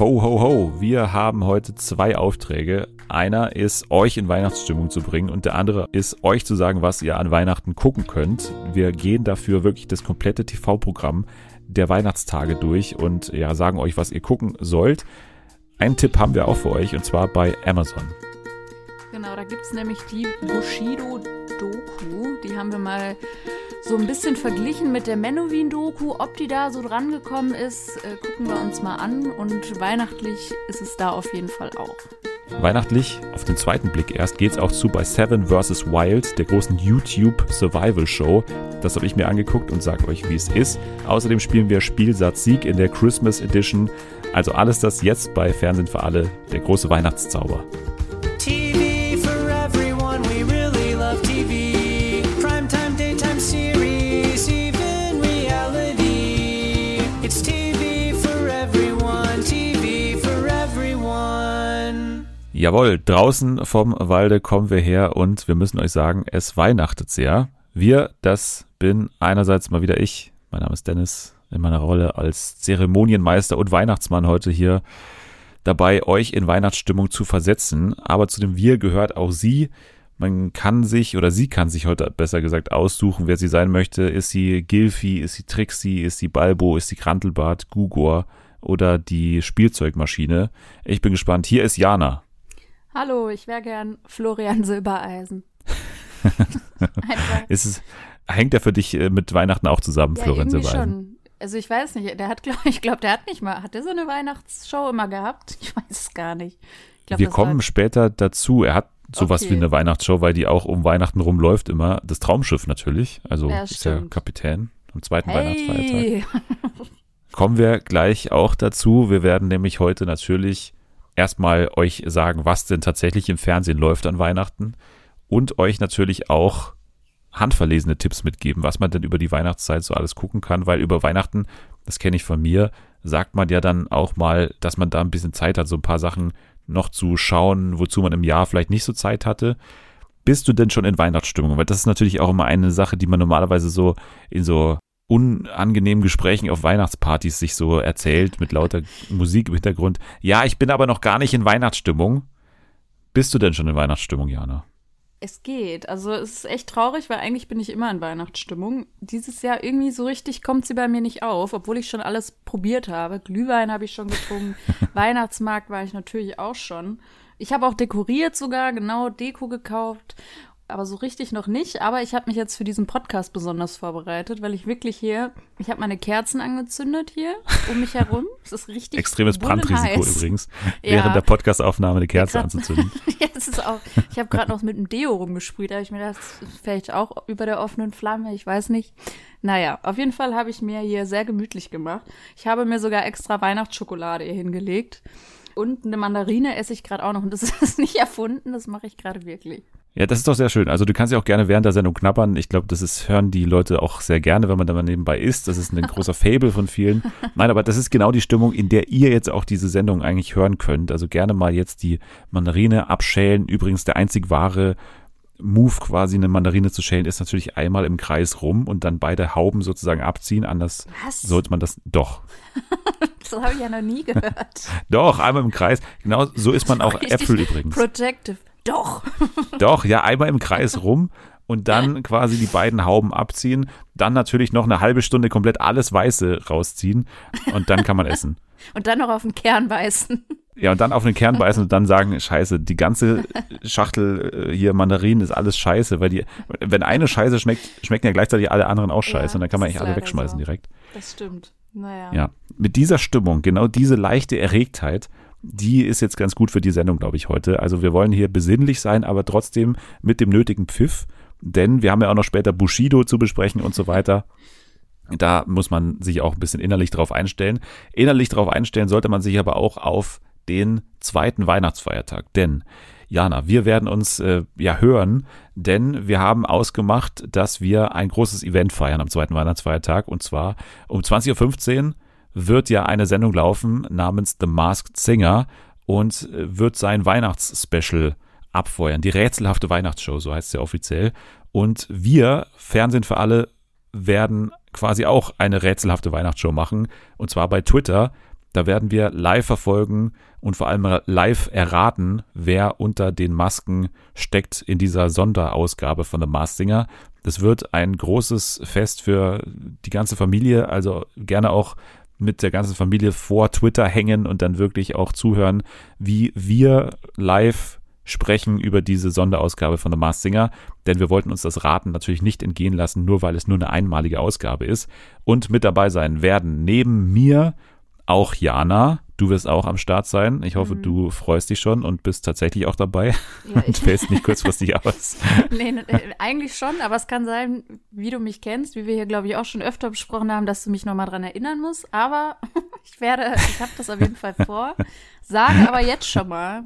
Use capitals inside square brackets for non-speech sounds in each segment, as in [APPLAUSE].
Ho, ho, ho. Wir haben heute zwei Aufträge. Einer ist, euch in Weihnachtsstimmung zu bringen und der andere ist, euch zu sagen, was ihr an Weihnachten gucken könnt. Wir gehen dafür wirklich das komplette TV-Programm der Weihnachtstage durch und ja, sagen euch, was ihr gucken sollt. Einen Tipp haben wir auch für euch und zwar bei Amazon. Genau, da gibt es nämlich die Bushido-Doku. Die haben wir mal so ein bisschen verglichen mit der Menowin-Doku. Ob die da so drangekommen ist, äh, gucken wir uns mal an. Und weihnachtlich ist es da auf jeden Fall auch. Weihnachtlich, auf den zweiten Blick erst, geht es auch zu bei Seven vs. Wild, der großen YouTube Survival Show. Das habe ich mir angeguckt und sage euch, wie es ist. Außerdem spielen wir Spielsatz Sieg in der Christmas Edition. Also alles das jetzt bei Fernsehen für alle, der große Weihnachtszauber. Jawohl, draußen vom Walde kommen wir her und wir müssen euch sagen, es weihnachtet sehr. Wir, das bin einerseits mal wieder ich. Mein Name ist Dennis, in meiner Rolle als Zeremonienmeister und Weihnachtsmann heute hier dabei, euch in Weihnachtsstimmung zu versetzen. Aber zu dem Wir gehört auch sie. Man kann sich oder sie kann sich heute besser gesagt aussuchen, wer sie sein möchte. Ist sie Gilfi, ist sie Trixie, ist sie Balbo, ist sie Krantelbart, Gugor oder die Spielzeugmaschine. Ich bin gespannt. Hier ist Jana. Hallo, ich wäre gern Florian Silbereisen. [LAUGHS] Ist es, hängt er für dich äh, mit Weihnachten auch zusammen, Ja, Florian Silbereisen? schon. Also ich weiß nicht, der hat, glaub, [LAUGHS] ich glaube, der hat nicht mal, hat der so eine Weihnachtsshow immer gehabt? [LAUGHS] Ich weiß es gar nicht. Ich glaub, Wir kommen war- später dazu. Er hat sowas Okay. wie eine Weihnachtsshow, weil die auch um Weihnachten rumläuft immer. Das Traumschiff natürlich. Also Ja, ist der. Kapitän am zweiten Weihnachtsfeiertag. Hey! Kommen wir gleich auch dazu. Wir werden nämlich heute natürlich erstmal euch sagen, was denn tatsächlich im Fernsehen läuft an Weihnachten und euch natürlich auch handverlesene Tipps mitgeben, was man denn über die Weihnachtszeit so alles gucken kann, weil über Weihnachten, das kenne ich von mir, sagt man ja dann auch mal, dass man da ein bisschen Zeit hat, so ein paar Sachen noch zu schauen, wozu man im Jahr vielleicht nicht so Zeit hatte. Bist du denn schon in Weihnachtsstimmung? Weil das ist natürlich auch immer eine Sache, die man normalerweise so in so unangenehmen Gesprächen auf Weihnachtspartys sich so erzählt mit lauter Musik im Hintergrund. Ja, ich bin aber noch gar nicht in Weihnachtsstimmung. Bist du denn schon in Weihnachtsstimmung, Jana? Es geht. Also es ist echt traurig, weil eigentlich bin ich immer in Weihnachtsstimmung. Dieses Jahr irgendwie so richtig kommt sie bei mir nicht auf, obwohl ich schon alles probiert habe. Glühwein habe ich schon getrunken, [LAUGHS] Weihnachtsmarkt war ich natürlich auch schon. Ich habe auch dekoriert sogar, genau Deko gekauft, aber so richtig noch nicht. Aber ich habe mich jetzt für diesen Podcast besonders vorbereitet, weil ich wirklich hier, ich habe meine Kerzen angezündet hier um mich herum. [LAUGHS] Es ist richtig Extremes Brandrisiko bullenheiß. übrigens, [LAUGHS] Ja. während der Podcastaufnahme eine Kerze grad- anzuzünden. [LAUGHS] Ja, das ist auch. Ich habe gerade noch mit dem Deo rumgesprüht. Da habe ich mir gedacht, vielleicht auch über der offenen Flamme. Ich weiß nicht. Naja, auf jeden Fall habe ich mir hier sehr gemütlich gemacht. Ich habe mir sogar extra Weihnachtsschokolade hier hingelegt. Und eine Mandarine esse ich gerade auch noch. Und das ist nicht erfunden, das mache ich gerade wirklich. Ja, das ist doch sehr schön. Also du kannst ja auch gerne während der Sendung knabbern. Ich glaube, das ist, hören die Leute auch sehr gerne, wenn man da mal nebenbei isst. Das ist ein [LAUGHS] großer Fable von vielen. Nein, aber das ist genau die Stimmung, in der ihr jetzt auch diese Sendung eigentlich hören könnt. Also gerne mal jetzt die Mandarine abschälen. Übrigens der einzig wahre Move quasi eine Mandarine zu schälen ist natürlich einmal im Kreis rum und dann beide Hauben sozusagen abziehen. Anders Was? sollte man das doch. [LAUGHS] Das habe ich ja noch nie gehört. Doch, einmal im Kreis. Genau so isst man auch Äpfel übrigens. Protective. Doch. Doch, ja, einmal im Kreis [LAUGHS] rum und dann quasi die beiden Hauben abziehen, dann natürlich noch eine halbe Stunde komplett alles Weiße rausziehen und dann kann man essen. [LAUGHS] Und dann noch auf den Kern beißen. Ja, und dann auf den Kern beißen und dann [LAUGHS] sagen, scheiße, die ganze Schachtel äh, hier Mandarinen ist alles scheiße, weil die, wenn eine Scheiße schmeckt, schmecken ja gleichzeitig alle anderen auch scheiße Ja, und dann kann man eigentlich alle wegschmeißen so. direkt. Das stimmt. Naja. Ja, mit dieser Stimmung, genau diese leichte Erregtheit, die ist jetzt ganz gut für die Sendung, glaube ich, heute. Also wir wollen hier besinnlich sein, aber trotzdem mit dem nötigen Pfiff, denn wir haben ja auch noch später Bushido zu besprechen und so weiter. Da muss man sich auch ein bisschen innerlich drauf einstellen. Innerlich drauf einstellen sollte man sich aber auch auf den zweiten Weihnachtsfeiertag, denn Jana, wir werden uns äh, ja hören, denn wir haben ausgemacht, dass wir ein großes Event feiern am zweiten Weihnachtsfeiertag und zwar um 20.15 Uhr wird ja eine Sendung laufen namens The Masked Singer und äh, wird sein Weihnachtsspecial abfeuern. Die rätselhafte Weihnachtsshow, so heißt es ja offiziell. Und wir, Fernsehen für alle, werden quasi auch eine rätselhafte Weihnachtsshow machen. Und zwar bei Twitter. Da werden wir live verfolgen und vor allem live erraten, wer unter den Masken steckt in dieser Sonderausgabe von The Masked Singer. Das wird ein großes Fest für die ganze Familie, also gerne auch mit der ganzen Familie vor Twitter hängen und dann wirklich auch zuhören, wie wir live sprechen über diese Sonderausgabe von The Masked Singer, denn wir wollten uns das Raten natürlich nicht entgehen lassen, nur weil es nur eine einmalige Ausgabe ist. Und mit dabei sein werden neben mir auch Jana. Du wirst auch am Start sein. Ich hoffe, Mhm. du freust dich schon und bist tatsächlich auch dabei Ja, [LAUGHS] und fällst nicht kurzfristig [LAUGHS] aus. nee, ne, äh, eigentlich schon, aber es kann sein, wie du mich kennst, wie wir hier, glaube ich, auch schon öfter besprochen haben, dass du mich nochmal dran erinnern musst. Aber [LAUGHS] ich werde, ich habe das auf jeden Fall vor. Sage aber jetzt schon mal,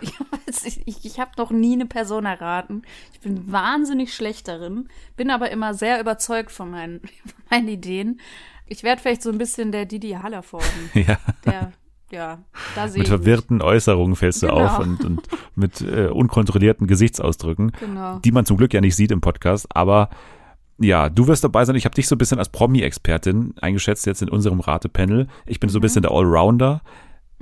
ich, ich, ich habe noch nie eine Person erraten. Ich bin wahnsinnig schlecht darin, bin aber immer sehr überzeugt von meinen, von meinen Ideen. Ich werde vielleicht so ein bisschen der Didi Hallervorden. ja, Der, ja, da sehe mit ich verwirrten Äußerungen fällst du Genau. auf und, und mit äh, unkontrollierten Gesichtsausdrücken, Genau. die man zum Glück ja nicht sieht im Podcast, aber ja, du wirst dabei sein. Ich habe dich so ein bisschen als Promi-Expertin eingeschätzt jetzt in unserem Ratepanel. Ich bin so ein Mhm. bisschen der Allrounder.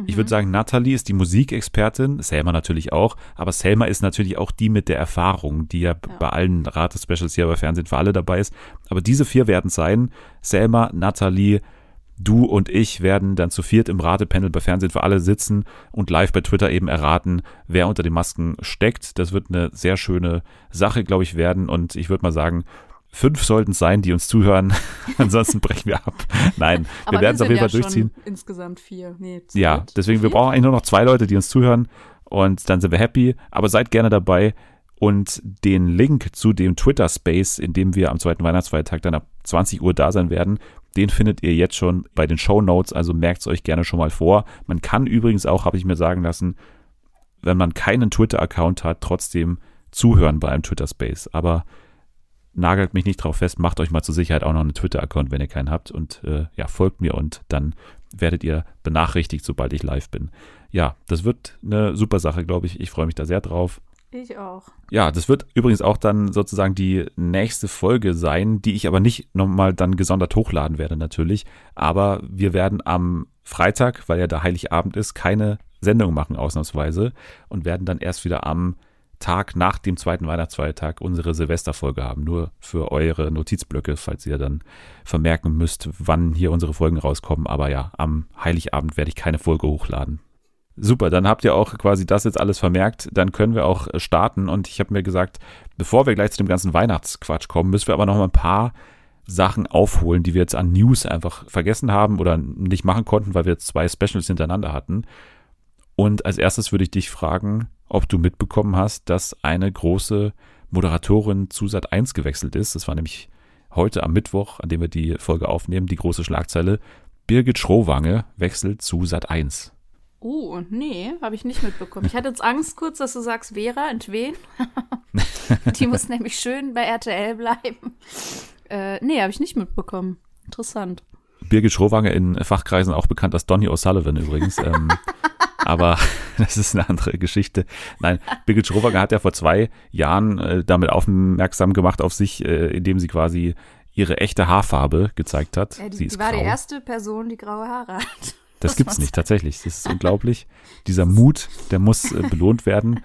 Ich würde sagen, Natalie ist die Musikexpertin, Selma natürlich auch, aber Selma ist natürlich auch die mit der Erfahrung, die ja, Ja. bei allen Rate-Specials hier bei Fernsehen für alle dabei ist. Aber diese vier werden sein, Selma, Natalie, du und ich werden dann zu viert im Ratepanel bei Fernsehen für alle sitzen und live bei Twitter eben erraten, wer unter den Masken steckt. Das wird eine sehr schöne Sache, glaube ich, werden und ich würde mal sagen, Fünf sollten es sein, die uns zuhören. [LAUGHS] Ansonsten brechen wir ab. Nein, wir Aber werden es auf jeden Fall ja durchziehen. Insgesamt vier. Nee, Ja, dritt. deswegen, wir brauchen eigentlich nur noch zwei Leute, die uns zuhören und dann sind wir happy. Aber seid gerne dabei und den Link zu dem Twitter Space, in dem wir am zweiten Weihnachtsfeiertag dann ab 20 Uhr da sein werden, den findet ihr jetzt schon bei den Show Notes, also merkt es euch gerne schon mal vor. Man kann übrigens auch, habe ich mir sagen lassen, wenn man keinen Twitter-Account hat, trotzdem zuhören bei einem Twitter Space. Aber nagelt mich nicht drauf fest, macht euch mal zur Sicherheit auch noch einen Twitter-Account, wenn ihr keinen habt und äh, ja, folgt mir und dann werdet ihr benachrichtigt, sobald ich live bin. Ja, das wird eine super Sache, glaube ich. Ich freue mich da sehr drauf. Ich auch. Ja, das wird übrigens auch dann sozusagen die nächste Folge sein, die ich aber nicht nochmal dann gesondert hochladen werde natürlich. Aber wir werden am Freitag, weil ja der Heiligabend ist, keine Sendung machen ausnahmsweise und werden dann erst wieder am Tag nach dem zweiten Weihnachtsfeiertag unsere Silvesterfolge haben. Nur für eure Notizblöcke, falls ihr dann vermerken müsst, wann hier unsere Folgen rauskommen. Aber ja, am Heiligabend werde ich keine Folge hochladen. Super, dann habt ihr auch quasi das jetzt alles vermerkt. Dann können wir auch äh, starten. Und ich habe mir gesagt, bevor wir gleich zu dem ganzen Weihnachtsquatsch kommen, müssen wir aber noch mal ein paar Sachen aufholen, die wir jetzt an News einfach vergessen haben oder nicht machen konnten, weil wir jetzt zwei Specials hintereinander hatten. Und als erstes würde ich dich fragen, ob du mitbekommen hast, dass eine große Moderatorin zu Sat 1 gewechselt ist. Das war nämlich heute am Mittwoch, an dem wir die Folge aufnehmen, die große Schlagzeile. Birgit Schrowange wechselt zu Sat 1. Oh, nee, habe ich nicht mitbekommen. Ich hatte jetzt Angst kurz, dass du sagst, Vera, entwen? [LAUGHS] Die muss nämlich schön bei RTL bleiben. Äh, nee, habe ich nicht mitbekommen. Interessant. Birgit Schrowange in Fachkreisen auch bekannt als Donny O'Sullivan übrigens. ähm, [LAUGHS] aber [LAUGHS] das ist eine andere Geschichte. Nein, Birgit Schrowange hat ja vor zwei Jahren äh, damit aufmerksam gemacht auf sich, äh, indem sie quasi ihre echte Haarfarbe gezeigt hat. Ja, die, sie die ist war grau. die erste Person, die graue Haare hat. Das muss gibt's nicht, tatsächlich. Das ist [LAUGHS] unglaublich. Dieser Mut, der muss äh, belohnt werden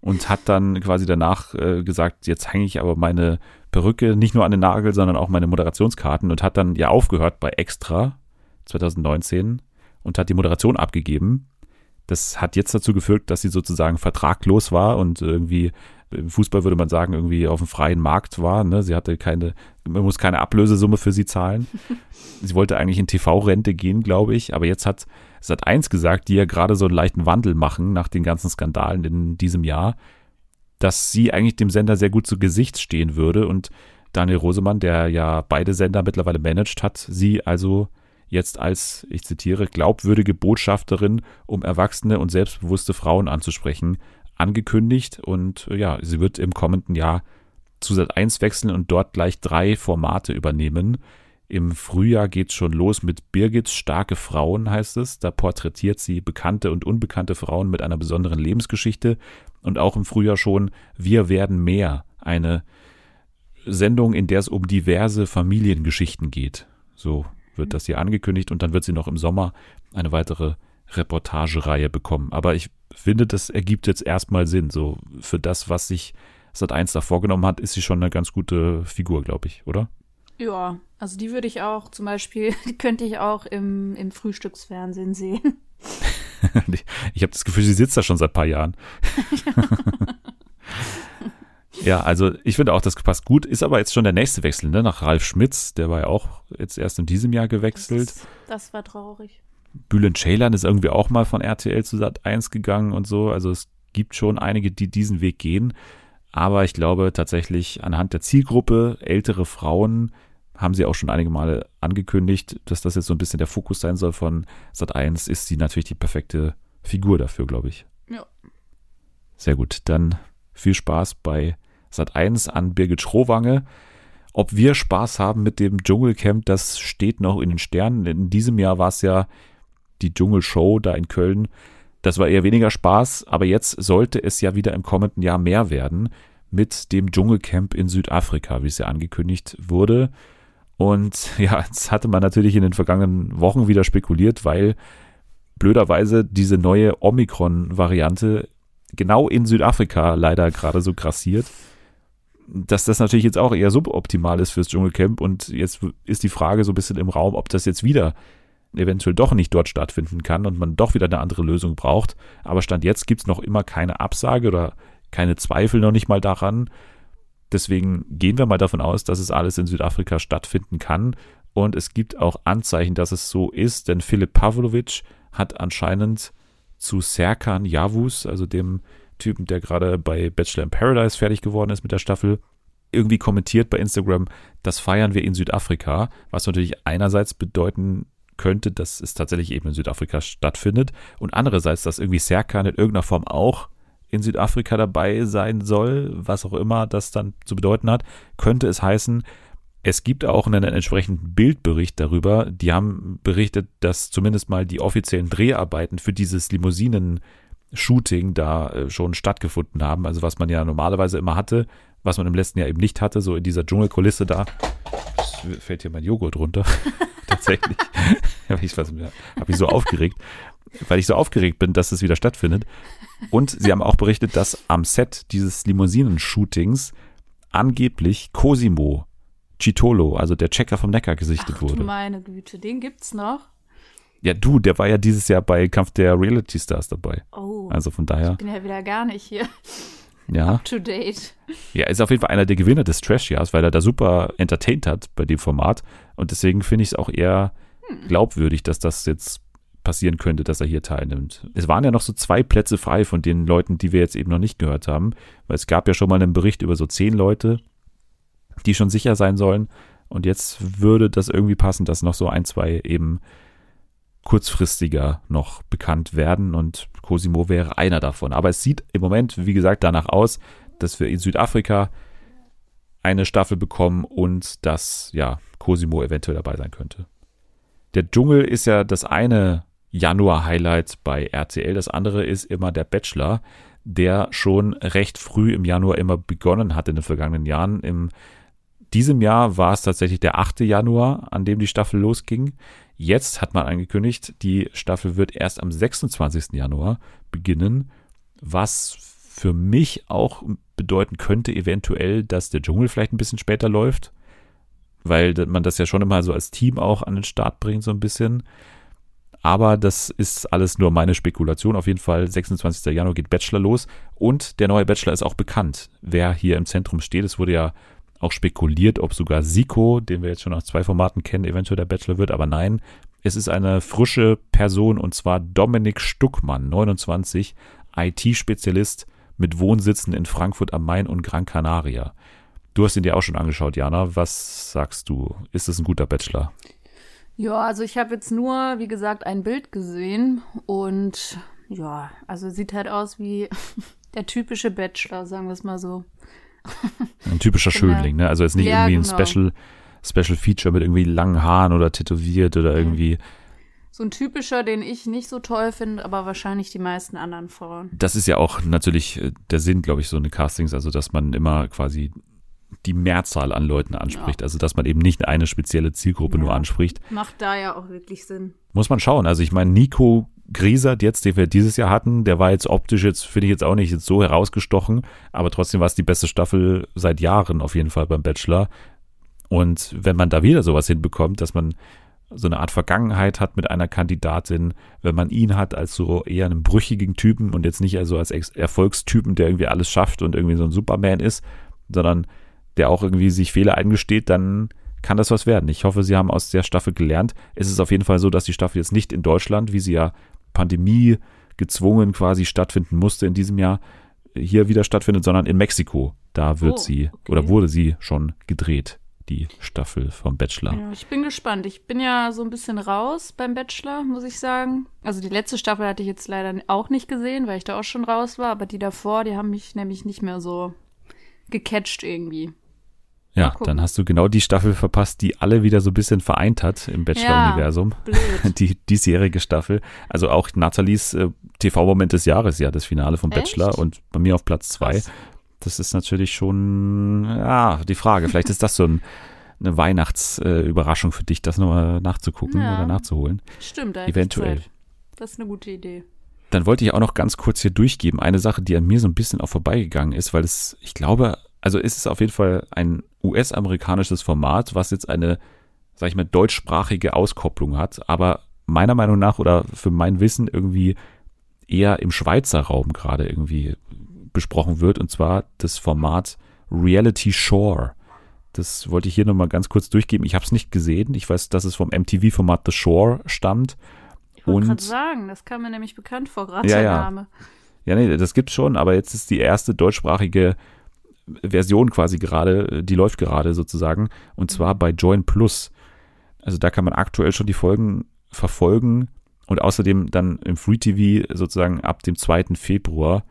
und hat dann quasi danach äh, gesagt, jetzt hänge ich aber meine Perücke nicht nur an den Nagel, sondern auch meine Moderationskarten und hat dann ja aufgehört bei Extra 2019 und hat die Moderation abgegeben. Das hat jetzt dazu geführt, dass sie sozusagen vertraglos war und irgendwie im Fußball würde man sagen, irgendwie auf dem freien Markt war. Ne? Sie hatte keine, man muss keine Ablösesumme für sie zahlen. [LAUGHS] sie wollte eigentlich in TV-Rente gehen, glaube ich, aber jetzt hat Sat 1 gesagt, die ja gerade so einen leichten Wandel machen nach den ganzen Skandalen in diesem Jahr, dass sie eigentlich dem Sender sehr gut zu Gesicht stehen würde und Daniel Rosemann, der ja beide Sender mittlerweile managt, hat sie also jetzt als, ich zitiere, glaubwürdige Botschafterin, um erwachsene und selbstbewusste Frauen anzusprechen, angekündigt und äh, ja, sie wird im kommenden Jahr zu Sat 1 wechseln und dort gleich drei Formate übernehmen. Im Frühjahr geht's schon los mit Birgits starke Frauen, heißt es. Da porträtiert sie bekannte und unbekannte Frauen mit einer besonderen Lebensgeschichte. Und auch im Frühjahr schon Wir werden mehr. Eine Sendung, in der es um diverse Familiengeschichten geht. So wird das hier angekündigt und dann wird sie noch im Sommer eine weitere Reportagereihe bekommen. Aber ich finde, das ergibt jetzt erstmal Sinn. So für das, was sich Sat 1 da vorgenommen hat, ist sie schon eine ganz gute Figur, glaube ich, oder? Ja, also die würde ich auch zum Beispiel, [LAUGHS] könnte ich auch im, im Frühstücksfernsehen sehen. [LAUGHS] ich habe das Gefühl, sie sitzt da schon seit ein paar Jahren. [LAUGHS] ja, also ich finde auch, das passt gut. Ist aber jetzt schon der nächste Wechsel, ne? Nach Ralf Schmitz, der war ja auch jetzt erst in diesem Jahr gewechselt. Das, das war traurig. Bülent Ceylan ist irgendwie auch mal von RTL zu Sat 1 gegangen und so. Also es gibt schon einige, die diesen Weg gehen. Aber ich glaube tatsächlich anhand der Zielgruppe, ältere Frauen, haben sie auch schon einige Male angekündigt, dass das jetzt so ein bisschen der Fokus sein soll von Sat 1, ist sie natürlich die perfekte Figur dafür, glaube ich. Ja. Sehr gut. Dann viel Spaß bei Sat 1 an Birgit Schrowange. Ob wir Spaß haben mit dem Dschungelcamp, das steht noch in den Sternen. In diesem Jahr war es ja die Dschungelshow da in Köln. Das war eher weniger Spaß, aber jetzt sollte es ja wieder im kommenden Jahr mehr werden mit dem Dschungelcamp in Südafrika, wie es ja angekündigt wurde. Und [LAUGHS] ja, jetzt hatte man natürlich in den vergangenen Wochen wieder spekuliert, weil blöderweise diese neue Omikron-Variante genau in Südafrika leider gerade so grassiert, dass das natürlich jetzt auch eher suboptimal ist fürs Dschungelcamp. Und jetzt ist die Frage so ein bisschen im Raum, ob das jetzt wieder eventuell doch nicht dort stattfinden kann und man doch wieder eine andere Lösung braucht. Aber Stand jetzt gibt es noch immer keine Absage oder keine Zweifel noch nicht mal daran. Deswegen gehen wir mal davon aus, dass es alles in Südafrika stattfinden kann. Und es gibt auch Anzeichen, dass es so ist, denn Philipp Pavlovic hat anscheinend zu Serkan Yavuz, also dem Typen, der gerade bei Bachelor in Paradise fertig geworden ist mit der Staffel, irgendwie kommentiert bei Instagram, das feiern wir in Südafrika, was natürlich einerseits bedeuten könnte, dass es tatsächlich eben in Südafrika stattfindet und andererseits, dass irgendwie Serkan in irgendeiner Form auch in Südafrika dabei sein soll, was auch immer das dann zu bedeuten hat, könnte es heißen, es gibt auch einen entsprechenden Bildbericht darüber. Die haben berichtet, dass zumindest mal die offiziellen Dreharbeiten für dieses Limousinen-Shooting da äh, schon stattgefunden haben. Also was man ja normalerweise immer hatte, was man im letzten Jahr eben nicht hatte, so in dieser Dschungelkulisse da. Jetzt fällt hier mein Joghurt runter. [LAUGHS] Tatsächlich. [LAUGHS] habe ich, hab ich so aufgeregt, weil ich so aufgeregt bin, dass es wieder stattfindet. Und sie haben auch berichtet, dass am Set dieses Limousinen-Shootings angeblich Cosimo Chitolo, also der Checker vom Neckar, gesichtet Ach, wurde. Du meine Güte, den gibt's noch. Ja, du, der war ja dieses Jahr bei Kampf der Reality Stars dabei. Oh. Also von daher. Ich bin ja wieder gar nicht hier Ja. up to date. Ja, ist auf jeden Fall einer der Gewinner des Trash-Jahres, weil er da super entertained hat bei dem Format. Und deswegen finde ich es auch eher glaubwürdig, dass das jetzt passieren könnte, dass er hier teilnimmt. Es waren ja noch so zwei Plätze frei von den Leuten, die wir jetzt eben noch nicht gehört haben, weil es gab ja schon mal einen Bericht über so zehn Leute, die schon sicher sein sollen. Und jetzt würde das irgendwie passen, dass noch so ein, zwei eben kurzfristiger noch bekannt werden und Cosimo wäre einer davon. Aber es sieht im Moment, wie gesagt, danach aus, dass wir in Südafrika eine Staffel bekommen und dass ja Cosimo eventuell dabei sein könnte. Der Dschungel ist ja das eine Januar-Highlight bei RTL, das andere ist immer der Bachelor, der schon recht früh im Januar immer begonnen hat in den vergangenen Jahren. Im diesem Jahr war es tatsächlich der 8. Januar, an dem die Staffel losging. Jetzt hat man angekündigt, die Staffel wird erst am 26. Januar beginnen, was für mich auch bedeuten könnte eventuell, dass der Dschungel vielleicht ein bisschen später läuft, weil man das ja schon immer so als Team auch an den Start bringt, so ein bisschen. Aber das ist alles nur meine Spekulation. Auf jeden Fall, 26. Januar geht Bachelor los und der neue Bachelor ist auch bekannt, wer hier im Zentrum steht. Es wurde ja auch spekuliert, ob sogar Siko, den wir jetzt schon aus zwei Formaten kennen, eventuell der Bachelor wird, aber nein, es ist eine frische Person und zwar Dominik Stuckmann, 29, IT-Spezialist mit Wohnsitzen in Frankfurt am Main und Gran Canaria. Du hast ihn dir auch schon angeschaut, Jana. Was sagst du? Ist es ein guter Bachelor? Ja, also ich habe jetzt nur, wie gesagt, ein Bild gesehen und ja, also sieht halt aus wie [LAUGHS] der typische Bachelor, sagen wir es mal so. [LAUGHS] Ein typischer Genau. Schönling, ne? Also jetzt nicht Ja, irgendwie ein genau. Special, Special Feature mit irgendwie langen Haaren oder tätowiert oder irgendwie. So ein typischer, den ich nicht so toll finde, aber wahrscheinlich die meisten anderen Frauen. Das ist ja auch natürlich äh, der Sinn, glaube ich, so eine Castings, also dass man immer quasi die Mehrzahl an Leuten anspricht. Also dass man eben nicht eine spezielle Zielgruppe nur Ja. anspricht. Macht da ja auch wirklich Sinn. Muss man schauen. Also ich meine, Nico Griesert jetzt, den wir dieses Jahr hatten, der war jetzt optisch jetzt, finde ich jetzt auch nicht jetzt so herausgestochen, aber trotzdem war es die beste Staffel seit Jahren auf jeden Fall beim Bachelor. Und wenn man da wieder sowas hinbekommt, dass man so eine Art Vergangenheit hat mit einer Kandidatin, wenn man ihn hat als so eher einen brüchigen Typen und jetzt nicht also als Erfolgstypen, der irgendwie alles schafft und irgendwie so ein Superman ist, sondern der auch irgendwie sich Fehler eingesteht, dann kann das was werden. Ich hoffe, sie haben aus der Staffel gelernt. Es ist auf jeden Fall so, dass die Staffel jetzt nicht in Deutschland, wie sie ja Pandemie gezwungen quasi stattfinden musste in diesem Jahr, hier wieder stattfindet, sondern in Mexiko. Da wird Oh, sie okay. oder wurde sie schon gedreht, die Staffel vom Bachelor. Ja, ich bin gespannt. Ich bin ja so ein bisschen raus beim Bachelor, muss ich sagen. Also die letzte Staffel hatte ich jetzt leider auch nicht gesehen, weil ich da auch schon raus war. Aber die davor, die haben mich nämlich nicht mehr so gecatcht irgendwie. Ja, dann hast du genau die Staffel verpasst, die alle wieder so ein bisschen vereint hat im Bachelor-Universum. Blöd. [LAUGHS] Die diesjährige Staffel. Also auch Nathalies äh, TV-Moment des Jahres, ja, das Finale vom Echt? Bachelor und bei mir auf Platz zwei. Krass. Das ist natürlich schon, ja, die Frage. Vielleicht ist das so ein, eine Weihnachtsüberraschung für dich, das nochmal nachzugucken Ja. oder nachzuholen. Stimmt, da Eventuell. Zeit. Das ist eine gute Idee. Dann wollte ich auch noch ganz kurz hier durchgeben, eine Sache, die an mir so ein bisschen auch vorbeigegangen ist, weil es, ich glaube, also ist es auf jeden Fall ein US-amerikanisches Format, was jetzt eine, sag ich mal, deutschsprachige Auskopplung hat, aber meiner Meinung nach oder für mein Wissen irgendwie eher im Schweizer Raum gerade irgendwie besprochen wird, und zwar das Format Reality Shore. Das wollte ich hier nochmal ganz kurz durchgeben. Ich habe es nicht gesehen. Ich weiß, dass es vom MTV-Format The Shore stammt. Ich wollte gerade sagen, das kam mir nämlich bekannt vor, gerade Ja, der ja. Name. Ja, nee, das gibt's schon, aber jetzt ist die erste deutschsprachige Version quasi gerade, die läuft gerade sozusagen, und zwar bei Join Plus. Also da kann man aktuell schon die Folgen verfolgen und außerdem dann im Free TV sozusagen ab dem 2. Februar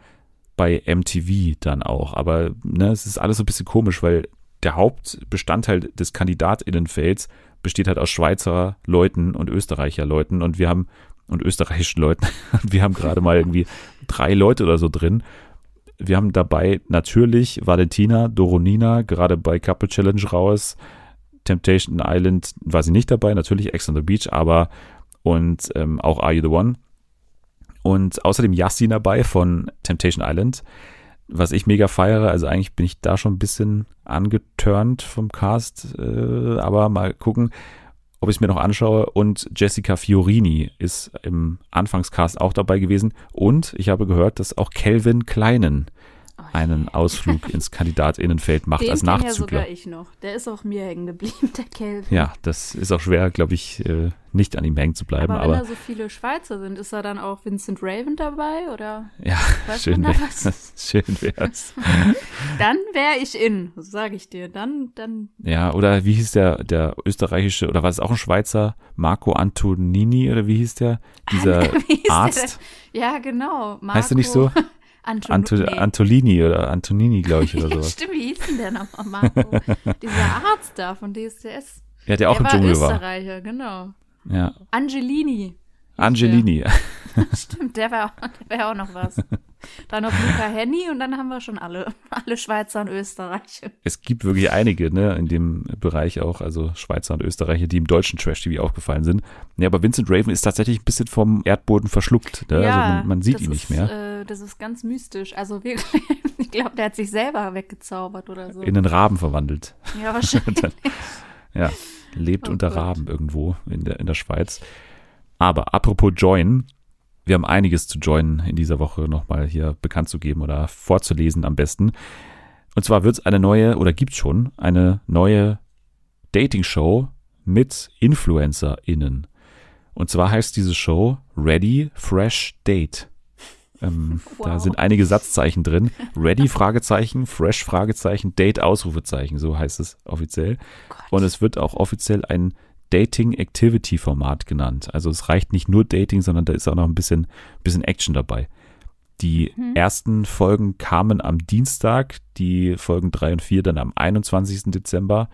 bei MTV dann auch. Aber ne, es ist alles so ein bisschen komisch, weil der Hauptbestandteil des Kandidatinnenfelds besteht halt aus Schweizer Leuten und Österreicher Leuten und wir haben und österreichischen Leuten. [LAUGHS] Wir haben gerade mal irgendwie drei Leute oder so drin. Wir haben dabei natürlich Valentina, Doronina, gerade bei Couple Challenge raus. Temptation Island war sie nicht dabei, natürlich Ex on the Beach, aber und ähm, auch Are You the One. Und außerdem Yassin dabei von Temptation Island, was ich mega feiere. Also eigentlich bin ich da schon ein bisschen angeturnt vom Cast, äh, aber mal gucken, ob ich es mir noch anschaue. Und Jessica Fiorini ist im Anfangscast auch dabei gewesen. Und ich habe gehört, dass auch Kelvin Kleinen einen Ausflug [LAUGHS] ins Kandidatinnenfeld macht Den als kenn ja Nachzügler. sogar ich noch. Der ist auch mir hängen geblieben, [LAUGHS] der Kelvin. Ja, das ist auch schwer, glaube ich, äh, nicht an ihm hängen zu bleiben. aber wenn Aber, da so viele Schweizer sind, ist da dann auch Vincent Raven dabei? Oder ja, schön was? [LAUGHS] Schön wär's. Dann wäre ich in, sage ich dir. Dann, dann. Ja, oder wie hieß der, der österreichische, oder war es auch ein Schweizer, Marco Antonini, oder wie hieß der? Dieser Wie hieß der Arzt? denn? Ja, genau. Marco Heißt er nicht so? Anton Anto, nee. Antolini oder Antonini, glaube ich, oder [LAUGHS] sowas. stimmt, wie hieß denn der nochmal, Marco? [LAUGHS] Dieser Arzt da von DSDS. Ja, der auch der im war Dschungel war. Österreicher, genau. Ja. Angelini. Angelini. [LAUGHS] Stimmt, der wäre der wär auch noch was. Dann noch Luca Henny und dann haben wir schon alle. Alle Schweizer und Österreicher. Es gibt wirklich einige, ne, in dem Bereich auch, also Schweizer und Österreicher, die im deutschen Trash-TV aufgefallen sind. Ja, aber Vincent Raven ist tatsächlich ein bisschen vom Erdboden verschluckt. Ne? also man, man sieht ihn nicht ist, mehr. Äh, das ist ganz mystisch. Also wirklich, [LAUGHS] ich glaube, der hat sich selber weggezaubert oder so. In einen Raben verwandelt. ja, wahrscheinlich. [LAUGHS] Ja, lebt Oh unter Gott. Raben irgendwo in der, in der Schweiz. Aber apropos Join, wir haben einiges zu Join in dieser Woche nochmal hier bekannt zu geben oder vorzulesen am besten. Und zwar wird es eine neue, oder gibt schon, eine neue Dating-Show mit InfluencerInnen. Und zwar heißt diese Show Ready Fresh Date. Ähm, [LAUGHS] Da Wow. sind einige Satzzeichen drin. Ready, Fragezeichen, Fresh, Fragezeichen, Date, Ausrufezeichen, so heißt es offiziell. Und es wird auch offiziell ein Dating-Activity-Format genannt. Also es reicht nicht nur Dating, sondern da ist auch noch ein bisschen, bisschen Action dabei. Die ersten Folgen kamen am Dienstag, die Folgen 3 und 4 dann am 21. Dezember.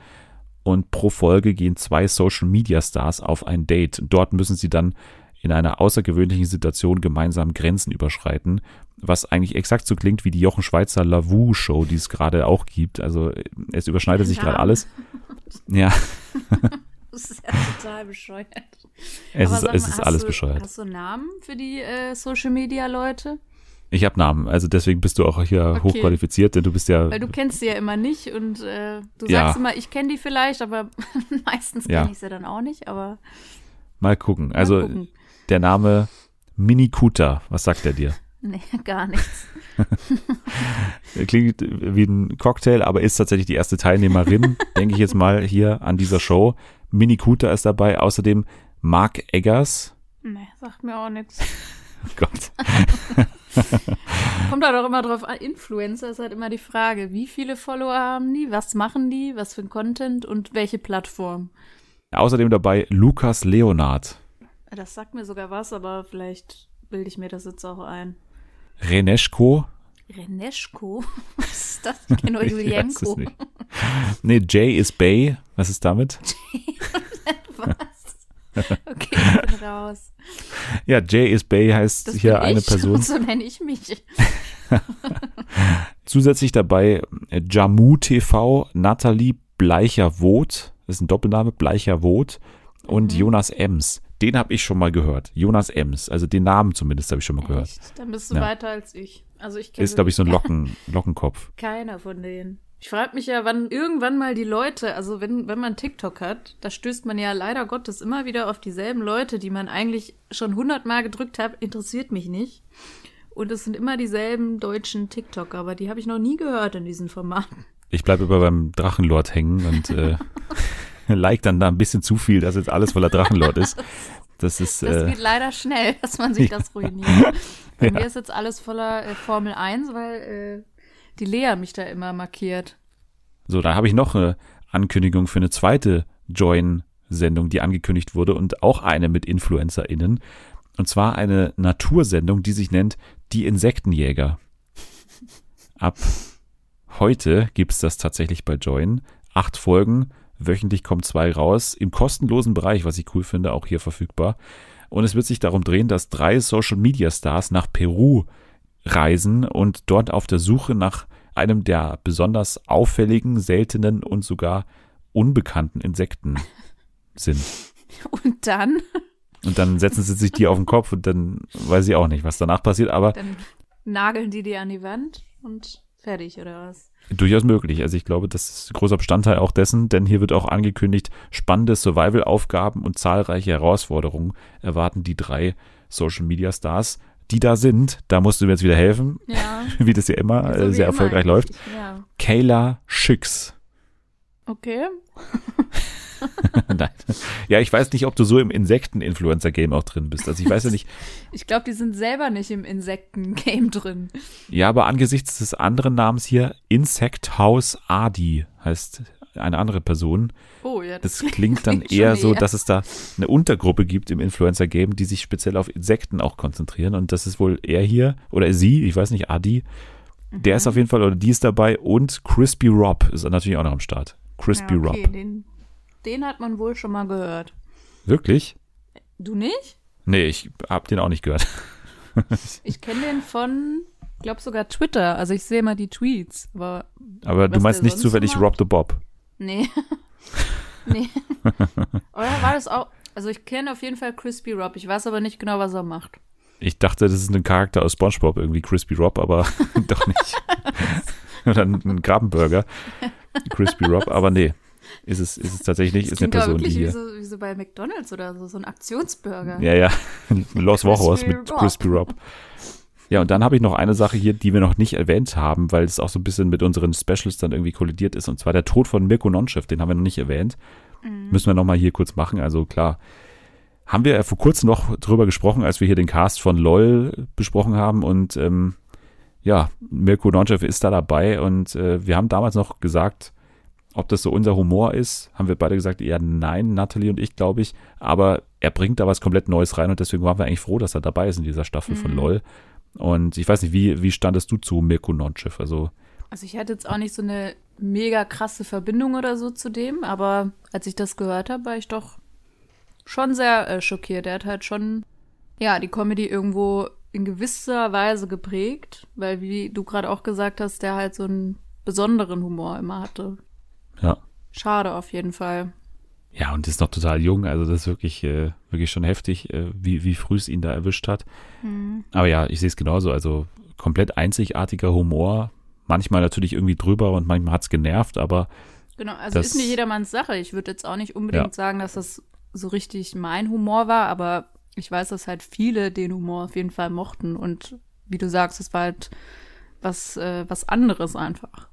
Und pro Folge gehen zwei Social Media Stars auf ein Date. Dort müssen sie dann in einer außergewöhnlichen Situation gemeinsam Grenzen überschreiten, was eigentlich exakt so klingt wie die Jochen Schweizer Lavu-Show, die es gerade auch gibt. Also es überschneidet sich gerade Name. alles. Ja, [LAUGHS] [LAUGHS] Das ist ja total bescheuert. es ist, sag es mal, ist alles du, bescheuert. Hast du Namen für die äh, Social Media Leute? Ich habe Namen, also deswegen bist du auch hier Okay. hochqualifiziert, denn du bist ja Weil du kennst sie ja immer nicht und äh, du Ja. sagst immer, ich kenne die vielleicht, aber [LAUGHS] meistens Ja. kenne ich sie dann auch nicht. Aber mal gucken. mal Also gucken. der Name Mini Kuta, was sagt er dir? [LAUGHS] Nee, gar nichts. Klingt wie ein Cocktail, aber ist tatsächlich die erste Teilnehmerin, denke ich jetzt mal, hier an dieser Show. Mini Kuta ist dabei, außerdem Mark Eggers. Nee, sagt mir auch nichts. [LAUGHS] Oh Gott. [LAUGHS] Kommt halt auch immer drauf an. Influencer ist halt immer die Frage, wie viele Follower haben die, was machen die, was für ein Content und welche Plattform. Außerdem dabei Lukas Leonard, Das sagt mir sogar was, aber vielleicht bilde ich mir das jetzt auch ein. Reneschko. Reneschko? [LAUGHS] Was ist das? [LAUGHS] Ich kenne nur Julienko. Nee, Jay is Bay. Was ist damit? [LAUGHS] Was? Okay, ich bin raus. Ja, Jay is Bay heißt Das hier eine ich, Person. so nenne ich mich. Zusätzlich dabei äh, Jamu TV, Nathalie Bleicher-Woth, das ist ein Doppelname, Bleicher-Woth und Mhm. Jonas Ems. Den habe ich schon mal gehört. Jonas Ems, also den Namen zumindest habe ich schon mal gehört. Echt? Dann bist du Ja. weiter als ich. Also ich kenne Ist, glaube ich, so ein [LAUGHS] Locken, Lockenkopf. keiner von denen. Ich frage mich ja, wann irgendwann mal die Leute, also wenn, wenn man TikTok hat, da stößt man ja leider Gottes immer wieder auf dieselben Leute, die man eigentlich schon hundertmal gedrückt hat, interessiert mich nicht. Und es sind immer dieselben deutschen TikToker, aber die habe ich noch nie gehört in diesen Formaten. Ich bleibe immer beim Drachenlord hängen und äh, [LAUGHS] [LAUGHS] like dann da ein bisschen zu viel, dass jetzt alles voller Drachenlord ist. Das ist, Das äh, geht leider schnell, [LAUGHS] dass man sich Ja. das ruiniert. Bei [LAUGHS] mir ist jetzt alles voller äh, Formel 1, weil äh, die Lea mich da immer markiert. So, da habe ich noch eine Ankündigung für eine zweite Join-Sendung, die angekündigt wurde und auch eine mit InfluencerInnen. Und zwar eine Natursendung, die sich nennt Die Insektenjäger. Ab heute gibt's das tatsächlich bei Join. Acht Folgen, wöchentlich kommen zwei raus, im kostenlosen Bereich, was ich cool finde, auch hier verfügbar. Und es wird sich darum drehen, dass drei Social-Media-Stars nach Peru reisen und dort auf der Suche nach einem der besonders auffälligen, seltenen und sogar unbekannten Insekten [LAUGHS] sind. Und dann, Und dann setzen sie sich die auf den Kopf und dann weiß ich auch nicht, was danach passiert, aber dann nageln die die an die Wand und fertig, oder was? durchaus möglich. Also ich glaube, das ist ein großer Bestandteil auch dessen, denn hier wird auch angekündigt, spannende Survival-Aufgaben und zahlreiche Herausforderungen erwarten die drei Social-Media-Stars, die da sind. Da musst du mir jetzt wieder helfen, Ja. [LAUGHS] wie das ja immer so äh, sehr immer erfolgreich eigentlich. läuft. Ja. Kayla Schicks. Okay. [LAUGHS] Nein. Ja, ich weiß nicht, ob du so im Insekten-Influencer-Game auch drin bist. Also ich weiß ja nicht. [LAUGHS] Ich glaube, die sind selber nicht im Insekten-Game drin. Ja, aber angesichts des anderen Namens hier, Insect House Adi heißt eine andere Person. Oh, ja. Das [LAUGHS] klingt dann klingt schon eher so, eher. dass es da eine Untergruppe gibt im Influencer-Game, die sich speziell auf Insekten auch konzentrieren. Und das ist wohl er hier oder sie, ich weiß nicht, Adi. Der Mhm. ist auf jeden Fall oder die ist dabei und Crispy Rob ist natürlich auch noch am Start. Crispy ja, okay, Rob. Den, den hat man wohl schon mal gehört. Wirklich? Du nicht? Nee, ich hab den auch nicht gehört. [LAUGHS] Ich kenne den von, glaube sogar Twitter. Also ich sehe immer die Tweets, aber Aber du meinst nicht zufällig? Rob the Bob. nee. [LAUGHS] nee. [LAUGHS] Oder war das auch? Also ich kenne auf jeden Fall Crispy Rob. Ich weiß aber nicht genau, was er macht. Ich dachte, das ist ein Charakter aus SpongeBob, irgendwie Crispy Rob, aber doch nicht. Oder ein Krabbenburger. Crispy Rob, aber nee. Ist es, ist es tatsächlich nicht, ist eine Person, die wirklich wie hier. so, wie so bei McDonalds oder so, so ein Aktionsburger. Ja, ja. [LAUGHS] Los Crispy mit Rob. Crispy Rob. Ja, und dann habe ich noch eine Sache hier, die wir noch nicht erwähnt haben, weil es auch so ein bisschen mit unseren Specials dann irgendwie kollidiert ist, und zwar der Tod von Mirko Nonchev, den haben wir noch nicht erwähnt. Müssen wir nochmal hier kurz machen. Also klar, haben wir ja vor kurzem noch drüber gesprochen, als wir hier den Cast von LOL besprochen haben und ähm, ja, Mirko Nonchev ist da dabei und äh, wir haben damals noch gesagt, ob das so unser Humor ist, haben wir beide gesagt, eher nein, Natalie und ich, glaube ich. Aber er bringt da was komplett Neues rein und deswegen waren wir eigentlich froh, dass er dabei ist in dieser Staffel von Mhm. LOL. Und ich weiß nicht, wie, wie standest du zu Mirko Nonchev? Also, Also ich hatte jetzt auch nicht so eine mega krasse Verbindung oder so zu dem, aber als ich das gehört habe, war ich doch schon sehr äh, schockiert. Er hat halt schon ja, die Comedy irgendwo in gewisser Weise geprägt, weil wie du gerade auch gesagt hast, der halt so einen besonderen Humor immer hatte. Ja. Schade auf jeden Fall. Ja, und ist noch total jung, also das ist wirklich, äh, wirklich schon heftig, äh, wie, wie früh es ihn da erwischt hat. Aber ja, ich sehe es genauso, also komplett einzigartiger Humor, manchmal natürlich irgendwie drüber und manchmal hat's genervt, aber Genau, also Das- ist nicht jedermanns Sache. Ich würde jetzt auch nicht unbedingt Ja. sagen, dass das so richtig mein Humor war, aber ich weiß, dass halt viele den Humor auf jeden Fall mochten und wie du sagst, es war halt was, äh, was anderes einfach.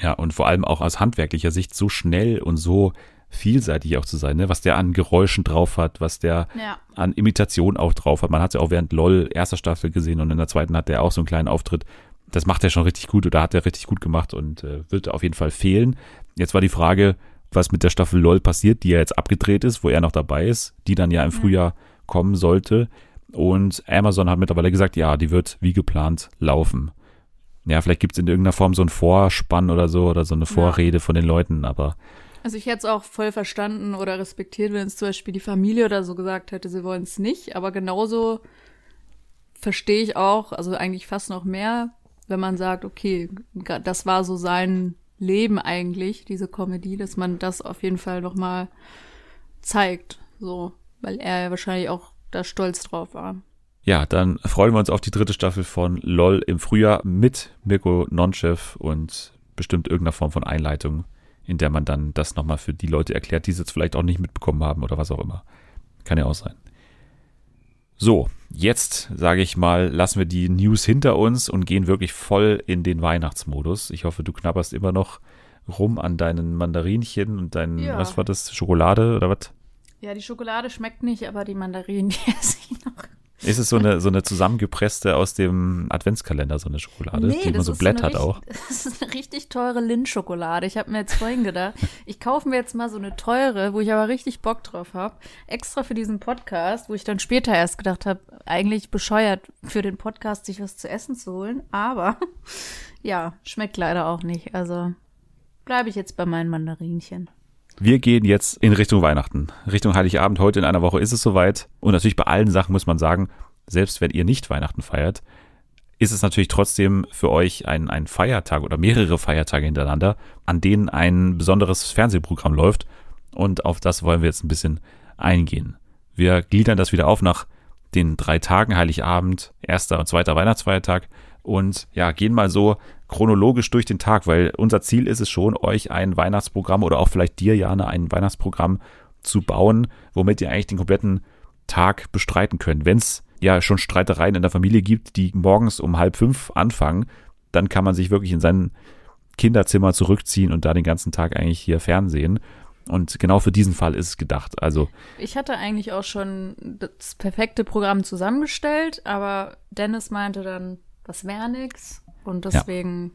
ja, und vor allem auch aus handwerklicher Sicht so schnell und so vielseitig auch zu sein, ne? was der an Geräuschen drauf hat, was der Ja. an Imitation auch drauf hat. Man hat ja auch während LOL erster Staffel gesehen und in der zweiten hat er auch so einen kleinen Auftritt. Das macht er schon richtig gut oder hat er richtig gut gemacht und äh, wird auf jeden Fall fehlen. Jetzt war die Frage, was mit der Staffel LOL passiert, die ja jetzt abgedreht ist, wo er noch dabei ist, die dann ja im Frühjahr kommen sollte. Und Amazon hat mittlerweile gesagt, ja, die wird wie geplant laufen. Ja, vielleicht gibt's in irgendeiner Form so einen Vorspann oder so oder so eine Vorrede von den Leuten, aber Also ich hätte es auch voll verstanden oder respektiert, wenn es zum Beispiel die Familie oder so gesagt hätte, sie wollen es nicht. Aber genauso verstehe ich auch, also eigentlich fast noch mehr, wenn man sagt, okay, das war so sein Leben eigentlich, diese Comedy, dass man das auf jeden Fall noch mal zeigt, so, weil er ja wahrscheinlich auch da stolz drauf war. Ja, dann freuen wir uns auf die dritte Staffel von LOL im Frühjahr mit Mirko Nonchev und bestimmt irgendeiner Form von Einleitung, in der man dann das nochmal für die Leute erklärt, die es jetzt vielleicht auch nicht mitbekommen haben oder was auch immer. Kann ja auch sein. So, jetzt sage ich mal, lassen wir die News hinter uns und gehen wirklich voll in den Weihnachtsmodus. Ich hoffe, du knabberst immer noch rum an deinen Mandarinchen und deinen, Ja. was war das, Schokolade oder was? Ja, die Schokolade schmeckt nicht, aber die Mandarinen, [LAUGHS] die esse ich noch. Ist es so eine, so eine zusammengepresste aus dem Adventskalender, so eine Schokolade, die immer so hat auch? [LAUGHS] Das ist eine richtig teure Lindschokolade. Ich habe mir jetzt vorhin gedacht, ich kaufe mir jetzt mal so eine teure, wo ich aber richtig Bock drauf habe, extra für diesen Podcast, wo ich dann später erst gedacht habe, eigentlich bescheuert für den Podcast sich was zu essen zu holen, aber [LAUGHS] ja, schmeckt leider auch nicht. Also bleibe ich jetzt bei meinen Mandarinchen. Wir gehen jetzt in Richtung Weihnachten, Richtung Heiligabend. Heute in einer Woche ist es soweit. Und natürlich bei allen Sachen muss man sagen, selbst wenn ihr nicht Weihnachten feiert, ist es natürlich trotzdem für euch ein, ein Feiertag oder mehrere Feiertage hintereinander, an denen ein besonderes Fernsehprogramm läuft. Und auf das wollen wir jetzt ein bisschen eingehen. Wir gliedern das wieder auf nach den drei Tagen Heiligabend, erster und zweiter Weihnachtsfeiertag und ja, gehen mal so chronologisch durch den Tag, weil unser Ziel ist es schon, euch ein Weihnachtsprogramm oder auch vielleicht dir, Jana, ein Weihnachtsprogramm zu bauen, womit ihr eigentlich den kompletten Tag bestreiten könnt. Wenn es ja schon Streitereien in der Familie gibt, die morgens um halb fünf anfangen, dann kann man sich wirklich in sein Kinderzimmer zurückziehen und da den ganzen Tag eigentlich hier fernsehen. Und genau für diesen Fall ist es gedacht. Also Ich hatte eigentlich auch schon das perfekte Programm zusammengestellt, aber Dennis meinte dann, das wäre nix. Und deswegen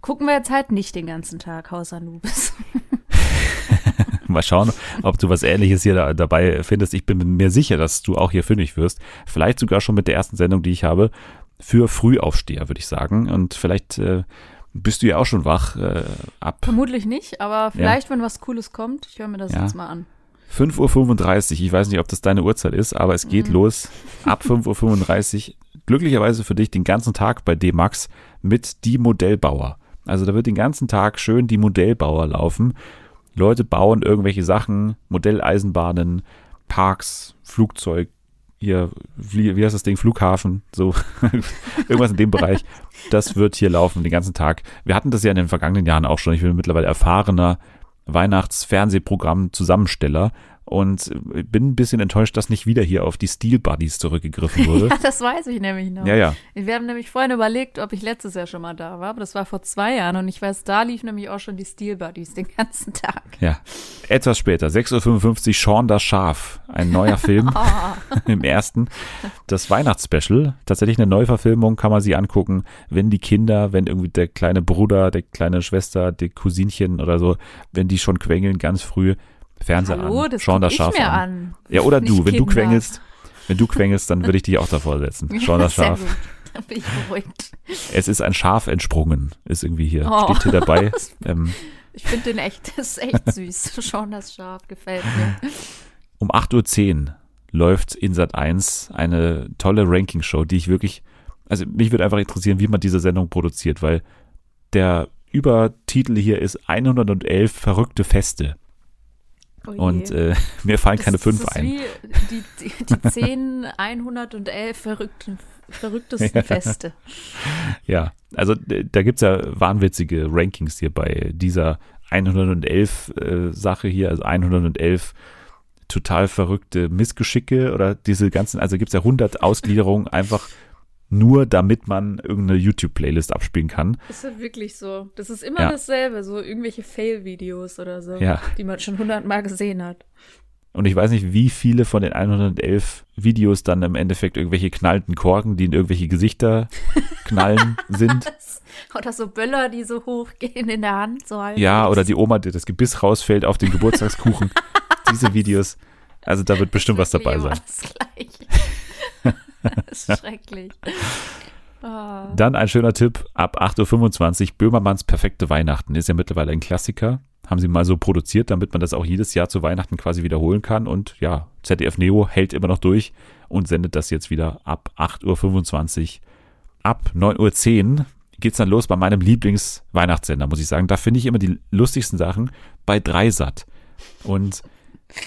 gucken wir jetzt halt nicht den ganzen Tag Haus Anubis. [LAUGHS] Mal schauen, ob du was Ähnliches hier da, dabei findest. Ich bin mir sicher, dass du auch hier fündig wirst. Vielleicht sogar schon mit der ersten Sendung, die ich habe, für Frühaufsteher, würde ich sagen. Und vielleicht äh, bist du ja auch schon wach äh, ab Vermutlich nicht, aber vielleicht, wenn was Cooles kommt, ich höre mir das Ja. jetzt mal an. 5.35 Uhr. Ich weiß nicht, ob das deine Uhrzeit ist, aber es geht los ab 5.35 Uhr. Glücklicherweise für dich den ganzen Tag bei D-Max mit Die Modellbauer. Also da wird den ganzen Tag schön die Modellbauer laufen. Leute bauen irgendwelche Sachen, Modelleisenbahnen, Parks, Flugzeug, hier, wie, wie heißt das Ding, Flughafen, so [LAUGHS] irgendwas in dem Bereich. Das wird hier laufen den ganzen Tag. Wir hatten das ja in den vergangenen Jahren auch schon. Ich bin mittlerweile erfahrener Weihnachtsfernsehprogramm-Zusammensteller und bin ein bisschen enttäuscht, dass nicht wieder hier auf die Steel Buddies zurückgegriffen wurde. [LAUGHS] Ja, das weiß ich nämlich noch. ja, ja. Wir haben nämlich vorhin überlegt, ob ich letztes Jahr schon mal da war, aber das war vor zwei Jahren und ich weiß, da lief nämlich auch schon die Steel Buddies den ganzen Tag. Ja. Etwas später, 6.55 Uhr, Sean das Schaf. Ein neuer [LAUGHS] Film [LAUGHS] im ersten. Das Weihnachtsspecial. Tatsächlich eine Neuverfilmung, kann man sie angucken, wenn die Kinder, wenn irgendwie der kleine Bruder, der kleine Schwester, die Cousinchen oder so, wenn die schon quengeln ganz früh, Fernseher Hallo, an. guck das Schaf an. an. Ja, oder du, wenn du quengelst, wenn du quengelst, dann würde ich dich auch davor setzen. Sean [LAUGHS] das Schaf. [LAUGHS] Dann bin ich beruhigt. Es ist ein Schaf entsprungen, ist irgendwie hier, Oh. steht hier dabei. [LAUGHS] Ähm, Ich finde den echt, das ist echt süß. Schon das Schaf gefällt mir. um 8.10 Uhr läuft in Sat 1 eine tolle Ranking-Show, die ich wirklich, also mich würde einfach interessieren, wie man diese Sendung produziert, weil der Übertitel hier ist 111 verrückte Feste. Oh. Und äh, [LAUGHS] mir fallen Das keine fünf ein. Wie die, die, die 10, 111 verrückten, verrücktesten Feste. [LAUGHS] Ja, also da gibt's ja wahnwitzige Rankings hier bei dieser 111 äh, Sache hier, also 111 total verrückte Missgeschicke oder diese ganzen, also gibt's ja 100 Ausgliederungen einfach nur damit man irgendeine YouTube-Playlist abspielen kann. Ist ja wirklich so. Das ist immer Ja. dasselbe, so irgendwelche Fail-Videos oder so, Ja. die man schon hundertmal gesehen hat. Und ich weiß nicht, wie viele von den 111 Videos dann im Endeffekt irgendwelche knallenden Korken, die in irgendwelche Gesichter [LAUGHS] knallen sind. Oder so Böller, die so hochgehen in der Hand. So halbwegs. Ja, oder die Oma, die das Gebiss rausfällt auf den Geburtstagskuchen. [LAUGHS] Diese Videos. Also da wird bestimmt was dabei Wirklich sein. Das Gleiche. [LAUGHS] das ist schrecklich. Ah. Dann ein schöner Tipp, ab 8.25 Uhr, Böhmermanns perfekte Weihnachten ist ja mittlerweile ein Klassiker. Haben sie mal so produziert, damit man das auch jedes Jahr zu Weihnachten quasi wiederholen kann. Und ja, ZDF Neo hält immer noch durch und sendet das jetzt wieder ab 8.25 Uhr. Ab 9.10 Uhr geht's dann los bei meinem Lieblings-Weihnachtssender, muss ich sagen. Da finde ich immer die lustigsten Sachen bei Dreisat. Und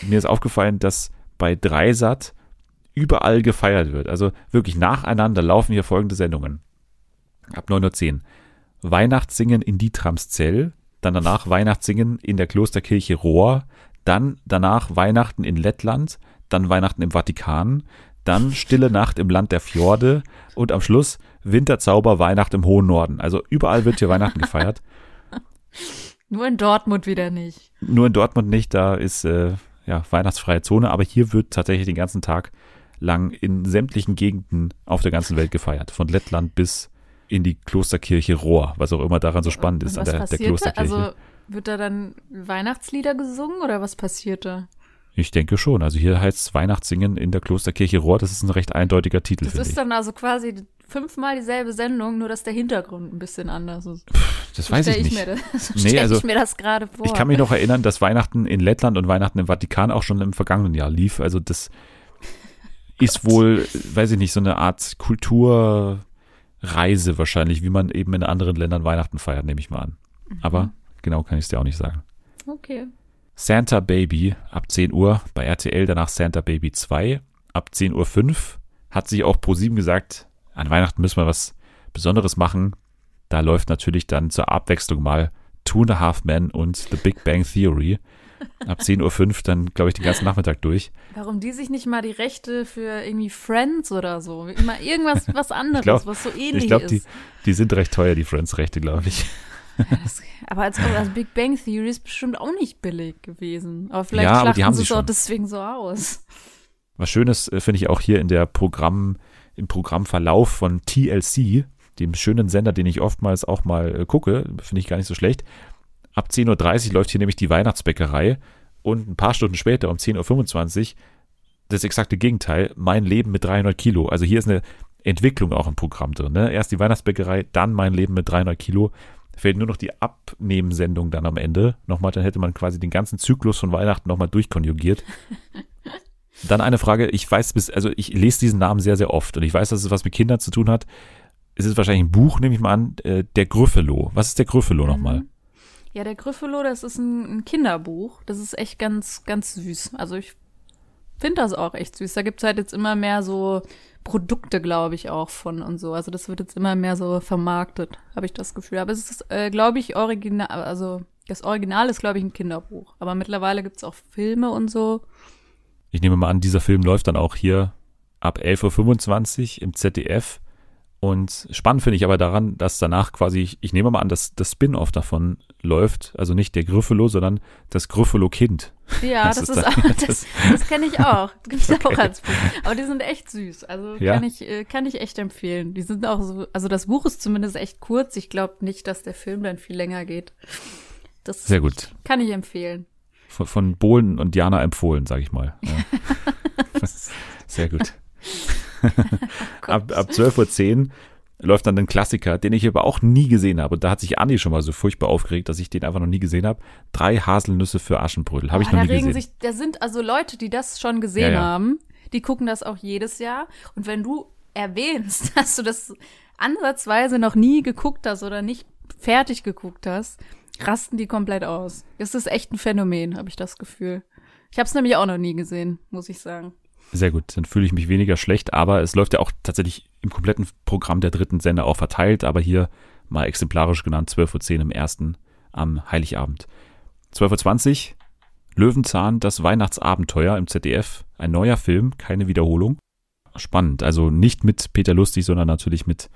mir ist aufgefallen, dass bei Dreisat überall gefeiert wird. Also wirklich nacheinander laufen hier folgende Sendungen. Ab 9.10 Uhr. Weihnachtssingen in Dietramszell, dann danach Weihnachtssingen in der Klosterkirche Rohr, dann danach Weihnachten in Lettland, dann Weihnachten im Vatikan, dann Stille Nacht im Land der Fjorde und am Schluss Winterzauber Weihnacht im hohen Norden. Also überall wird hier Weihnachten gefeiert. [LAUGHS] Nur in Dortmund wieder nicht. Nur in Dortmund nicht, da ist äh, ja weihnachtsfreie Zone, aber hier wird tatsächlich den ganzen Tag lang in sämtlichen Gegenden auf der ganzen Welt gefeiert. Von Lettland bis in die Klosterkirche Rohr, was auch immer daran so spannend ist an der, der? Klosterkirche. Also wird da dann Weihnachtslieder gesungen oder was passiert da? ich denke schon. Also hier heißt es Weihnachtssingen in der Klosterkirche Rohr. Das ist ein recht eindeutiger Titel, Das ist ich. dann also quasi fünfmal dieselbe Sendung, nur dass der Hintergrund ein bisschen anders ist. Das So weiß ich nicht. Mir das, [LAUGHS] so Nee, also ich mir das gerade vor. Ich kann mich noch erinnern, dass Weihnachten in Lettland und Weihnachten im Vatikan auch schon im vergangenen Jahr lief. Also das ist wohl, weiß ich nicht, so eine Art Kulturreise wahrscheinlich, wie man eben in anderen Ländern Weihnachten feiert, nehme ich mal an. Aber genau kann ich es dir auch nicht sagen. Okay. Santa Baby ab 10 Uhr bei RTL, danach Santa Baby 2. Ab 10.05 Uhr hat sich auch ProSieben gesagt, an Weihnachten müssen wir was Besonderes machen. Da läuft natürlich dann zur Abwechslung mal Two and a Half Men und The Big Bang Theory. Ab 10.05 Uhr dann, glaube ich, den ganzen Nachmittag durch. Warum die sich nicht mal die Rechte für irgendwie Friends oder so, immer irgendwas was anderes, glaub- was so ähnlich Ich glaube, die, ist. die sind recht teuer, die Friends-Rechte, glaube ich. Das, aber als, als Big Bang Theory ist bestimmt auch nicht billig gewesen. Aber vielleicht Ja, aber sie es auch deswegen so aus. Was Schönes äh, finde ich auch hier in der Programm, im Programmverlauf von TLC, dem schönen Sender, den ich oftmals auch mal äh, gucke, finde ich gar nicht so schlecht. Ab 10.30 Uhr läuft hier nämlich die Weihnachtsbäckerei und ein paar Stunden später, um 10.25 Uhr, das exakte Gegenteil, mein Leben mit 300 Kilo. Also hier ist eine Entwicklung auch im Programm drin. Ne? Erst die Weihnachtsbäckerei, dann mein Leben mit 300 Kilo. Fehlt nur noch die Abnehmensendung dann am Ende. Nochmal, dann hätte man quasi den ganzen Zyklus von Weihnachten nochmal durchkonjugiert. [LAUGHS] Dann eine Frage, ich weiß bis, also ich lese diesen Namen sehr, sehr oft und ich weiß, dass es was mit Kindern zu tun hat. Es ist wahrscheinlich ein Buch, nehme ich mal an, äh, der Gryffalo. Was ist der Gryffalo nochmal? Ja, der Gryffalo, das ist ein, ein Kinderbuch. Das ist echt ganz, ganz süß. Also ich finde das auch echt süß. Da gibt's halt jetzt immer mehr so Produkte, glaube ich, auch von und so. Also das wird jetzt immer mehr so vermarktet, habe ich das Gefühl. Aber es ist, äh, glaube ich, original, also das Original ist, glaube ich, ein Kinderbuch. Aber mittlerweile gibt's auch Filme und so. Ich nehme mal an, dieser Film läuft dann auch hier ab 11.25 Uhr im ZDF. Und spannend finde ich aber daran, dass danach quasi, ich, ich nehme mal an, dass das Spin-off davon läuft. Also nicht der Gryffalo, sondern das Gryffalo-Kind. Ja, Das das, ist dann- auch, [LAUGHS] das- [LAUGHS] das, das kenne ich auch. Das gibt's [LAUGHS] auch als Buch. Aber die sind echt süß. Also Ja. kann ich, äh, kann ich echt empfehlen. Die sind auch so, also das Buch ist zumindest echt kurz. Ich glaube nicht, dass der Film dann viel länger geht. Das Sehr gut. kann ich empfehlen. Von, von Bohlen und Jana empfohlen, sage ich mal. Ja. Sehr gut. [LAUGHS] ab, ab 12.10 Uhr läuft dann ein Klassiker, den ich aber auch nie gesehen habe. Und da hat sich Andi schon mal so furchtbar aufgeregt, dass ich den einfach noch nie gesehen habe. Drei Haselnüsse für Aschenbrödel. Habe ich Oh, noch da nie gesehen. sich, da sind also Leute, die das schon gesehen Ja, ja. haben. die gucken das auch jedes Jahr. Und wenn du erwähnst, [LAUGHS] dass du das ansatzweise noch nie geguckt hast oder nicht fertig geguckt hast, rasten die komplett aus. Das ist echt ein Phänomen, habe ich das Gefühl. Ich habe es nämlich auch noch nie gesehen, muss ich sagen. Sehr gut, dann fühle ich mich weniger schlecht, aber es läuft ja auch tatsächlich im kompletten Programm der dritten Sender auch verteilt, aber hier mal exemplarisch genannt 12.10 Uhr im ersten am Heiligabend. 12.20 Uhr Löwenzahn, das Weihnachtsabenteuer im ZDF, ein neuer Film, keine Wiederholung. Spannend, also nicht mit Peter Lustig, sondern natürlich mit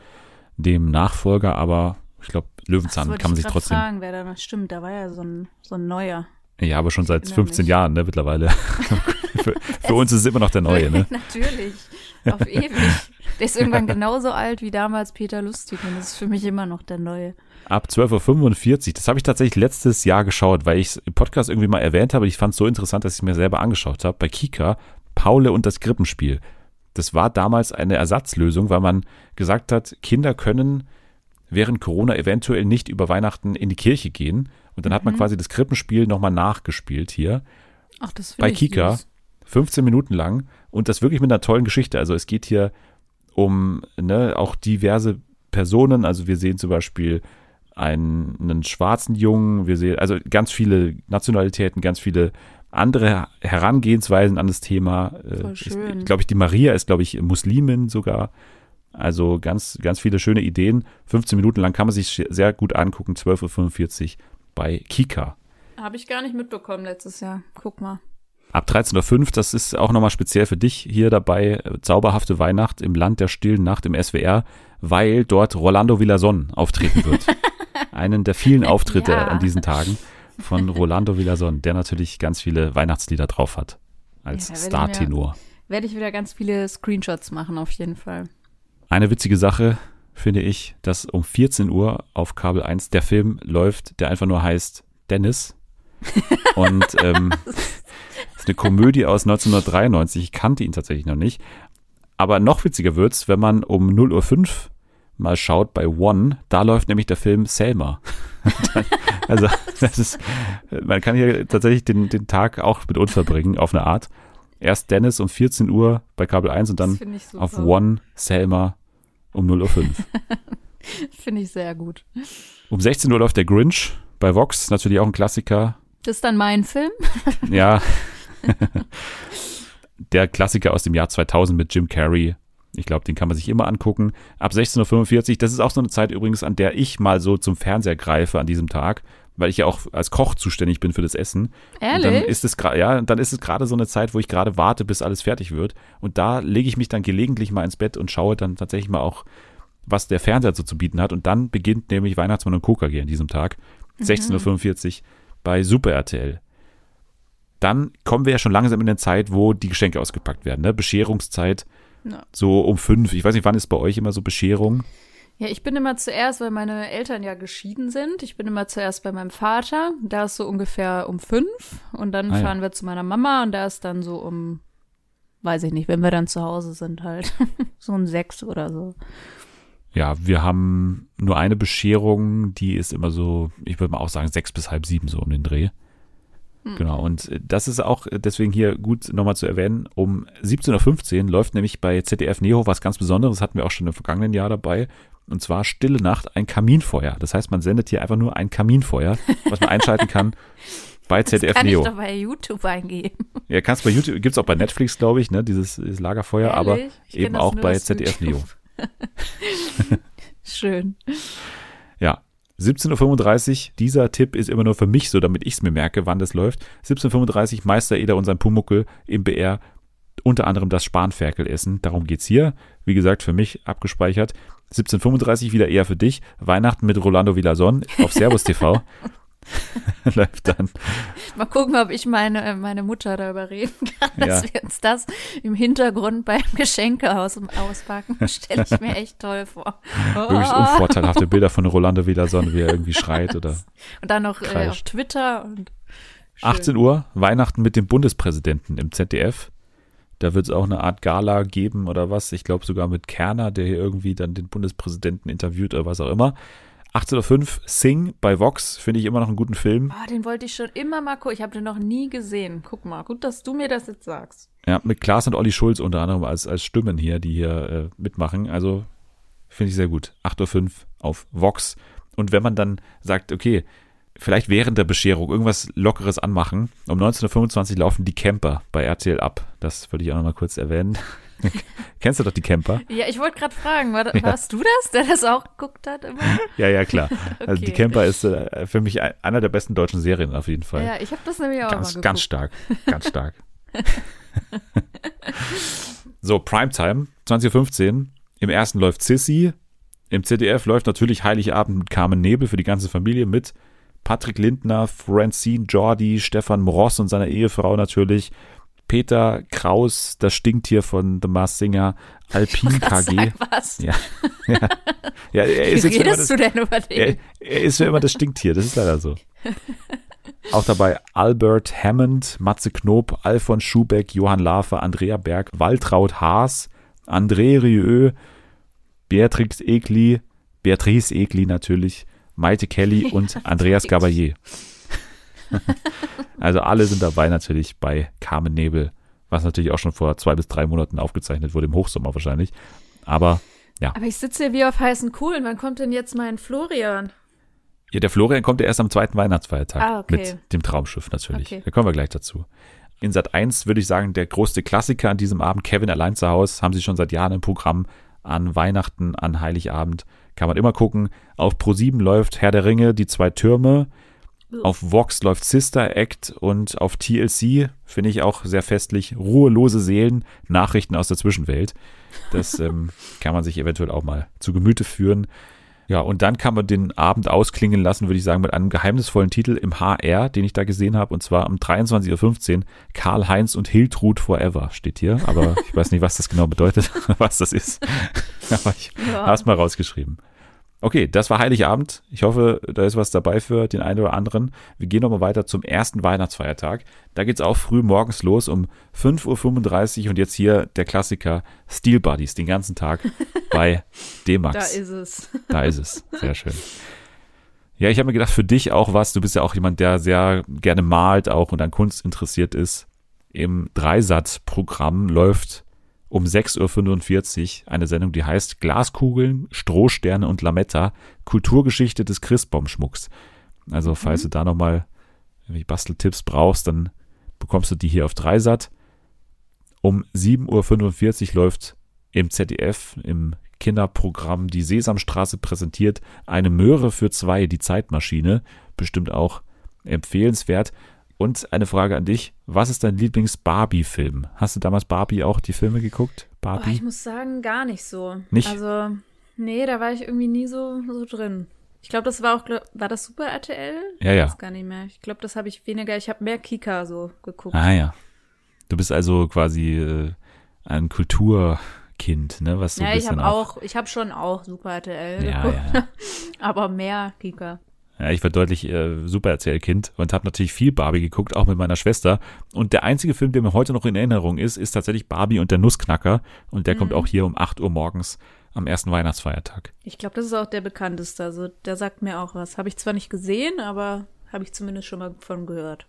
dem Nachfolger, aber ich glaube, Löwenzahn Das kann man sich trotzdem. fragen, wer da noch stimmt. Da war ja so ein, so ein neuer. Ja, aber schon seit erinnere 15 mich. Jahren, ne, mittlerweile. [LAUGHS] [LAUGHS] für, für uns ist es immer noch der neue, ne? [LAUGHS] Natürlich. Auf [LAUGHS] ewig. Der ist irgendwann genauso alt wie damals Peter Lustig und das ist für mich immer noch der neue. Ab 12.45 Uhr. Das habe ich tatsächlich letztes Jahr geschaut, weil ich es im Podcast irgendwie mal erwähnt habe. Ich fand es so interessant, dass ich es mir selber angeschaut habe. Bei Kika, Paule und das Krippenspiel. Das war damals eine Ersatzlösung, weil man gesagt hat, Kinder können während Corona eventuell nicht über Weihnachten in die Kirche gehen. Und dann hat man quasi das Krippenspiel nochmal nachgespielt hier Ach, das finde bei Kika. süß. 15 Minuten lang und das wirklich mit einer tollen Geschichte. Also es geht hier um ne, auch diverse Personen. Also wir sehen zum Beispiel einen, einen schwarzen Jungen, wir sehen also ganz viele Nationalitäten, ganz viele andere Herangehensweisen an das Thema. Äh, Voll schön. glaube ich, die Maria ist, glaube ich, Muslimin sogar. Also ganz, ganz viele schöne Ideen. 15 Minuten lang kann man sich sehr gut angucken. 12.45 Uhr bei Kika. Habe ich gar nicht mitbekommen letztes Jahr. Guck mal. Ab 13.05 Uhr, das ist auch nochmal speziell für dich hier dabei, äh, Zauberhafte Weihnacht im Land der stillen Nacht im SWR, weil dort Rolando Villason auftreten wird. [LAUGHS] Einen der vielen Auftritte Ja. an diesen Tagen von Rolando Villason, der natürlich ganz viele Weihnachtslieder drauf hat. Als Ja, da werde ich Startenor. Werde ich wieder ganz viele Screenshots machen, auf jeden Fall. Eine witzige Sache finde ich, dass um 14 Uhr auf Kabel 1 der Film läuft, der einfach nur heißt Dennis. [LAUGHS] Und ähm, eine Komödie aus 1993. Ich kannte ihn tatsächlich noch nicht. Aber noch witziger wird's, wenn man um 0.05 Uhr mal schaut bei One. Da läuft nämlich der Film Selma. [LAUGHS] also das ist, man kann hier tatsächlich den, den Tag auch mit uns verbringen, auf eine Art. Erst Dennis um 14 Uhr bei Kabel 1 und dann auf One Selma um 0.05 Uhr. [LAUGHS] Finde ich sehr gut. Um 16 Uhr läuft der Grinch bei Vox, natürlich auch ein Klassiker. Das ist dann mein Film. Ja. [LAUGHS] [LAUGHS] der Klassiker aus dem Jahr 2000 mit Jim Carrey. Ich glaube, den kann man sich immer angucken. Ab 16.45 Uhr, das ist auch so eine Zeit übrigens, an der ich mal so zum Fernseher greife an diesem Tag, weil ich ja auch als Koch zuständig bin für das Essen. Und dann Ehrlich? ist es gerade, ja, dann ist es gerade so eine Zeit, wo ich gerade warte, bis alles fertig wird. Und da lege ich mich dann gelegentlich mal ins Bett und schaue dann tatsächlich mal auch, was der Fernseher so zu bieten hat. Und dann beginnt nämlich Weihnachtsmann und KKG an diesem Tag. 16.45 Uhr bei Super RTL. Dann kommen wir ja schon langsam in eine Zeit, wo die Geschenke ausgepackt werden. Ne? Bescherungszeit, Ja. so um fünf. Ich weiß nicht, wann ist bei euch immer so Bescherung? Ja, ich bin immer zuerst, weil meine Eltern ja geschieden sind. Ich bin immer zuerst bei meinem Vater. Da ist so ungefähr um fünf. Und dann Ah, ja. fahren wir zu meiner Mama und da ist dann so um, weiß ich nicht, wenn wir dann zu Hause sind halt. [LAUGHS] so um sechs oder so. Ja, wir haben nur eine Bescherung, die ist immer so, ich würde mal auch sagen, sechs bis halb sieben so um den Dreh. Genau, und äh, das ist auch deswegen hier gut nochmal zu erwähnen. Um 17.15 Uhr läuft nämlich bei ZDF Neo was ganz Besonderes, hatten wir auch schon im vergangenen Jahr dabei. Und zwar Stille Nacht, ein Kaminfeuer. Das heißt, man sendet hier einfach nur ein Kaminfeuer, was man einschalten kann [LAUGHS] bei ZDF Kann Neo. ich doch bei YouTube eingeben. Ja, kannst bei YouTube, gibt's auch bei Netflix, glaube ich, ne, dieses, dieses Lagerfeuer, aber Ehrlich? Ich kenn eben das auch bei ZDF Neo. YouTube. [LAUGHS] Schön. Ja. 17.35 Uhr, dieser Tipp ist immer nur für mich so, damit ich es mir merke, wann das läuft. 17.35 Uhr, Meister Eder und sein Pumuckel im BR, unter anderem das Spanferkel essen. Darum geht's hier. Wie gesagt, für mich abgespeichert. 17.35 Uhr wieder eher für dich. Weihnachten mit Rolando Villason auf Servus TV. [LAUGHS] [LAUGHS] läuft dann. Mal gucken, ob ich meine, äh, meine Mutter darüber reden kann, [LAUGHS] dass Ja. wir uns das im Hintergrund beim Geschenkehaus auspacken. [LAUGHS] Stelle ich mir echt toll vor. Wirklich Oh. unvorteilhafte Bilder von Rolando Villason, wie er irgendwie schreit oder Und dann noch äh, auf. Twitter und schön. 18 Uhr, Weihnachten mit dem Bundespräsidenten im ZDF. Da wird es auch eine Art Gala geben oder was. Ich glaube sogar mit Kerner, der hier irgendwie dann den Bundespräsidenten interviewt oder was auch immer. 18.05 Uhr Sing bei Vox, finde ich immer noch einen guten Film. Ah, den wollte ich schon immer mal gucken. Ich habe den noch nie gesehen. Guck mal, gut, dass du mir das jetzt sagst. Ja, mit Klaas und Olli Schulz unter anderem als, als Stimmen hier, die hier äh, mitmachen. Also finde ich sehr gut. 8.05 Uhr auf Vox. Und wenn man dann sagt, okay, vielleicht während der Bescherung irgendwas Lockeres anmachen, um 19.25 Uhr laufen die Camper bei RTL ab. Das würde ich auch noch mal kurz erwähnen. [LAUGHS] Kennst du doch die Camper? Ja, ich wollte gerade fragen, war, warst du das, der das auch geguckt hat immer? [LAUGHS] Ja, ja, klar. [LAUGHS] Also die Okay. Camper ist äh, für mich ein- einer der besten deutschen Serien auf jeden Fall. Ja, ich habe das nämlich auch ganz, mal ganz geguckt. stark. Ganz stark. so, Primetime, 20.15 Im ersten läuft Sissy. Im ZDF läuft natürlich Heiligabend mit Carmen Nebel für die ganze Familie mit Patrick Lindner, Francine Jordi, Stefan Mross und seiner Ehefrau natürlich. Peter Kraus, das Stinktier von The Masked Singer, Alpin KG. Was. Ja. [LAUGHS] ja. ja, er Wie ist immer redest das, du denn über den? er, er ist für immer das Stinktier, das ist leider so. Auch dabei Albert Hammond, Matze Knob, Alfons Schubeck, Johann Lafer, Andrea Berg, Waltraud Haas, André Rieu, Beatrix Egli, Beatrice Egli natürlich, Maite Kelly und [LAUGHS] Andreas Gabalier. [LAUGHS] also alle sind dabei natürlich bei Carmen Nebel, was natürlich auch schon vor zwei bis drei Monaten aufgezeichnet wurde, im Hochsommer wahrscheinlich. Aber Aber ich sitze hier wie auf heißen Kohlen. Wann kommt denn jetzt mein Florian? Ja, der Florian kommt ja erst am zweiten Weihnachtsfeiertag Ah, okay. mit dem Traumschiff natürlich. Okay. Da kommen wir gleich dazu. In Sat 1 würde ich sagen, der größte Klassiker an diesem Abend, Kevin allein zu Hause, haben sie schon seit Jahren im Programm. An Weihnachten, an Heiligabend kann man immer gucken. Auf Pro7 läuft Herr der Ringe, die zwei Türme. Auf Vox läuft Sister Act und auf TLC finde ich auch sehr festlich ruhelose Seelen, Nachrichten aus der Zwischenwelt. Das [LAUGHS] ähm, kann man sich eventuell auch mal zu Gemüte führen. Ja, und dann kann man den Abend ausklingen lassen, würde ich sagen, mit einem geheimnisvollen Titel im HR, den ich da gesehen habe, und zwar um 23.15 Uhr. Karl-Heinz und Hiltrud Forever steht hier, aber ich weiß nicht, was das genau bedeutet, [LAUGHS] was das ist. [LAUGHS] aber ich Ja. habe es mal rausgeschrieben. Okay, das war Heiligabend. Ich hoffe, da ist was dabei für den einen oder anderen. Wir gehen nochmal weiter zum ersten Weihnachtsfeiertag. Da geht's auch früh morgens los um 5.35 Uhr und jetzt hier der Klassiker Steel Buddies den ganzen Tag [LAUGHS] bei D-Max. Da ist es. [LAUGHS] Da ist es. Sehr schön. Ja, ich habe mir gedacht, für dich auch was. Du bist ja auch jemand, der sehr gerne malt auch und an Kunst interessiert ist. Im Dreisatz-Programm läuft um 6.45 Uhr eine Sendung, die heißt Glaskugeln, Strohsterne und Lametta, Kulturgeschichte des Christbaumschmucks. Also, falls du da nochmal Basteltipps brauchst, dann bekommst du die hier auf Dreisat. Um 7.45 Uhr läuft im ZDF, im Kinderprogramm Die Sesamstraße präsentiert eine Möhre für zwei, die Zeitmaschine. Bestimmt auch empfehlenswert. Und eine Frage an dich. Was ist dein Lieblings-Barbie-Film? Hast du damals Barbie auch die Filme geguckt? Oh, Barbie? ich muss sagen, gar nicht so. Nicht? Also, nee, da war ich irgendwie nie so, so drin. Ich glaube, das war auch, glaub, war das Super RTL? Ja, ja. Ich weiß gar nicht mehr. Ich glaube, das habe ich weniger, ich habe mehr Kika so geguckt. ah ja. Du bist also quasi äh, ein Kulturkind, ne? Was so ja, ich habe auch, ich habe schon auch Super RTL Ja, geguckt. ja. [LAUGHS] Aber mehr Kika. Ja, ich war deutlich äh, super Erzählkind und habe natürlich viel Barbie geguckt, auch mit meiner Schwester. Und der einzige Film, der mir heute noch in Erinnerung ist, ist tatsächlich Barbie und der Nussknacker. Und der kommt auch hier um 8 Uhr morgens am ersten Weihnachtsfeiertag. Ich glaube, das ist auch der bekannteste. Also, der sagt mir auch was. Habe ich zwar nicht gesehen, aber habe ich zumindest schon mal von gehört.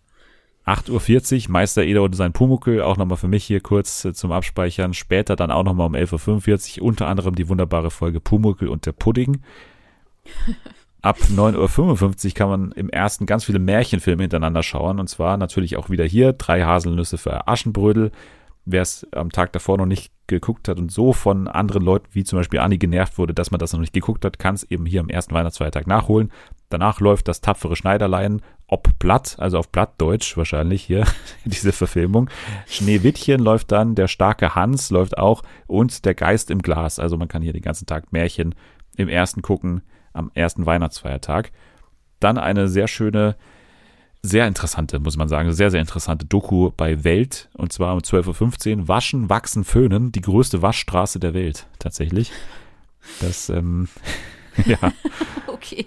8.40 Uhr, Meister Eder und sein Pumuckel, auch nochmal für mich hier kurz äh, zum Abspeichern. Später dann auch nochmal um 11.45 Uhr, unter anderem die wunderbare Folge Pumuckel und der Pudding. [LAUGHS] Ab 9.55 Uhr kann man im ersten ganz viele Märchenfilme hintereinander schauen. Und zwar natürlich auch wieder hier drei Haselnüsse für Aschenbrödel. Wer es am Tag davor noch nicht geguckt hat und so von anderen Leuten wie zum Beispiel Anni genervt wurde, dass man das noch nicht geguckt hat, kann es eben hier am ersten Weihnachtsfeiertag nachholen. Danach läuft das tapfere Schneiderlein, ob Blatt, also auf Blattdeutsch wahrscheinlich hier, [LAUGHS] diese Verfilmung. Schneewittchen läuft dann, der starke Hans läuft auch und der Geist im Glas. Also man kann hier den ganzen Tag Märchen im ersten gucken, am ersten Weihnachtsfeiertag. Dann eine sehr schöne, sehr interessante, muss man sagen, sehr, sehr interessante Doku bei Welt. Und zwar um 12.15 Uhr. Waschen, wachsen, föhnen. Die größte Waschstraße der Welt, tatsächlich. Das, ähm, [LAUGHS] ja. [LAUGHS] Okay.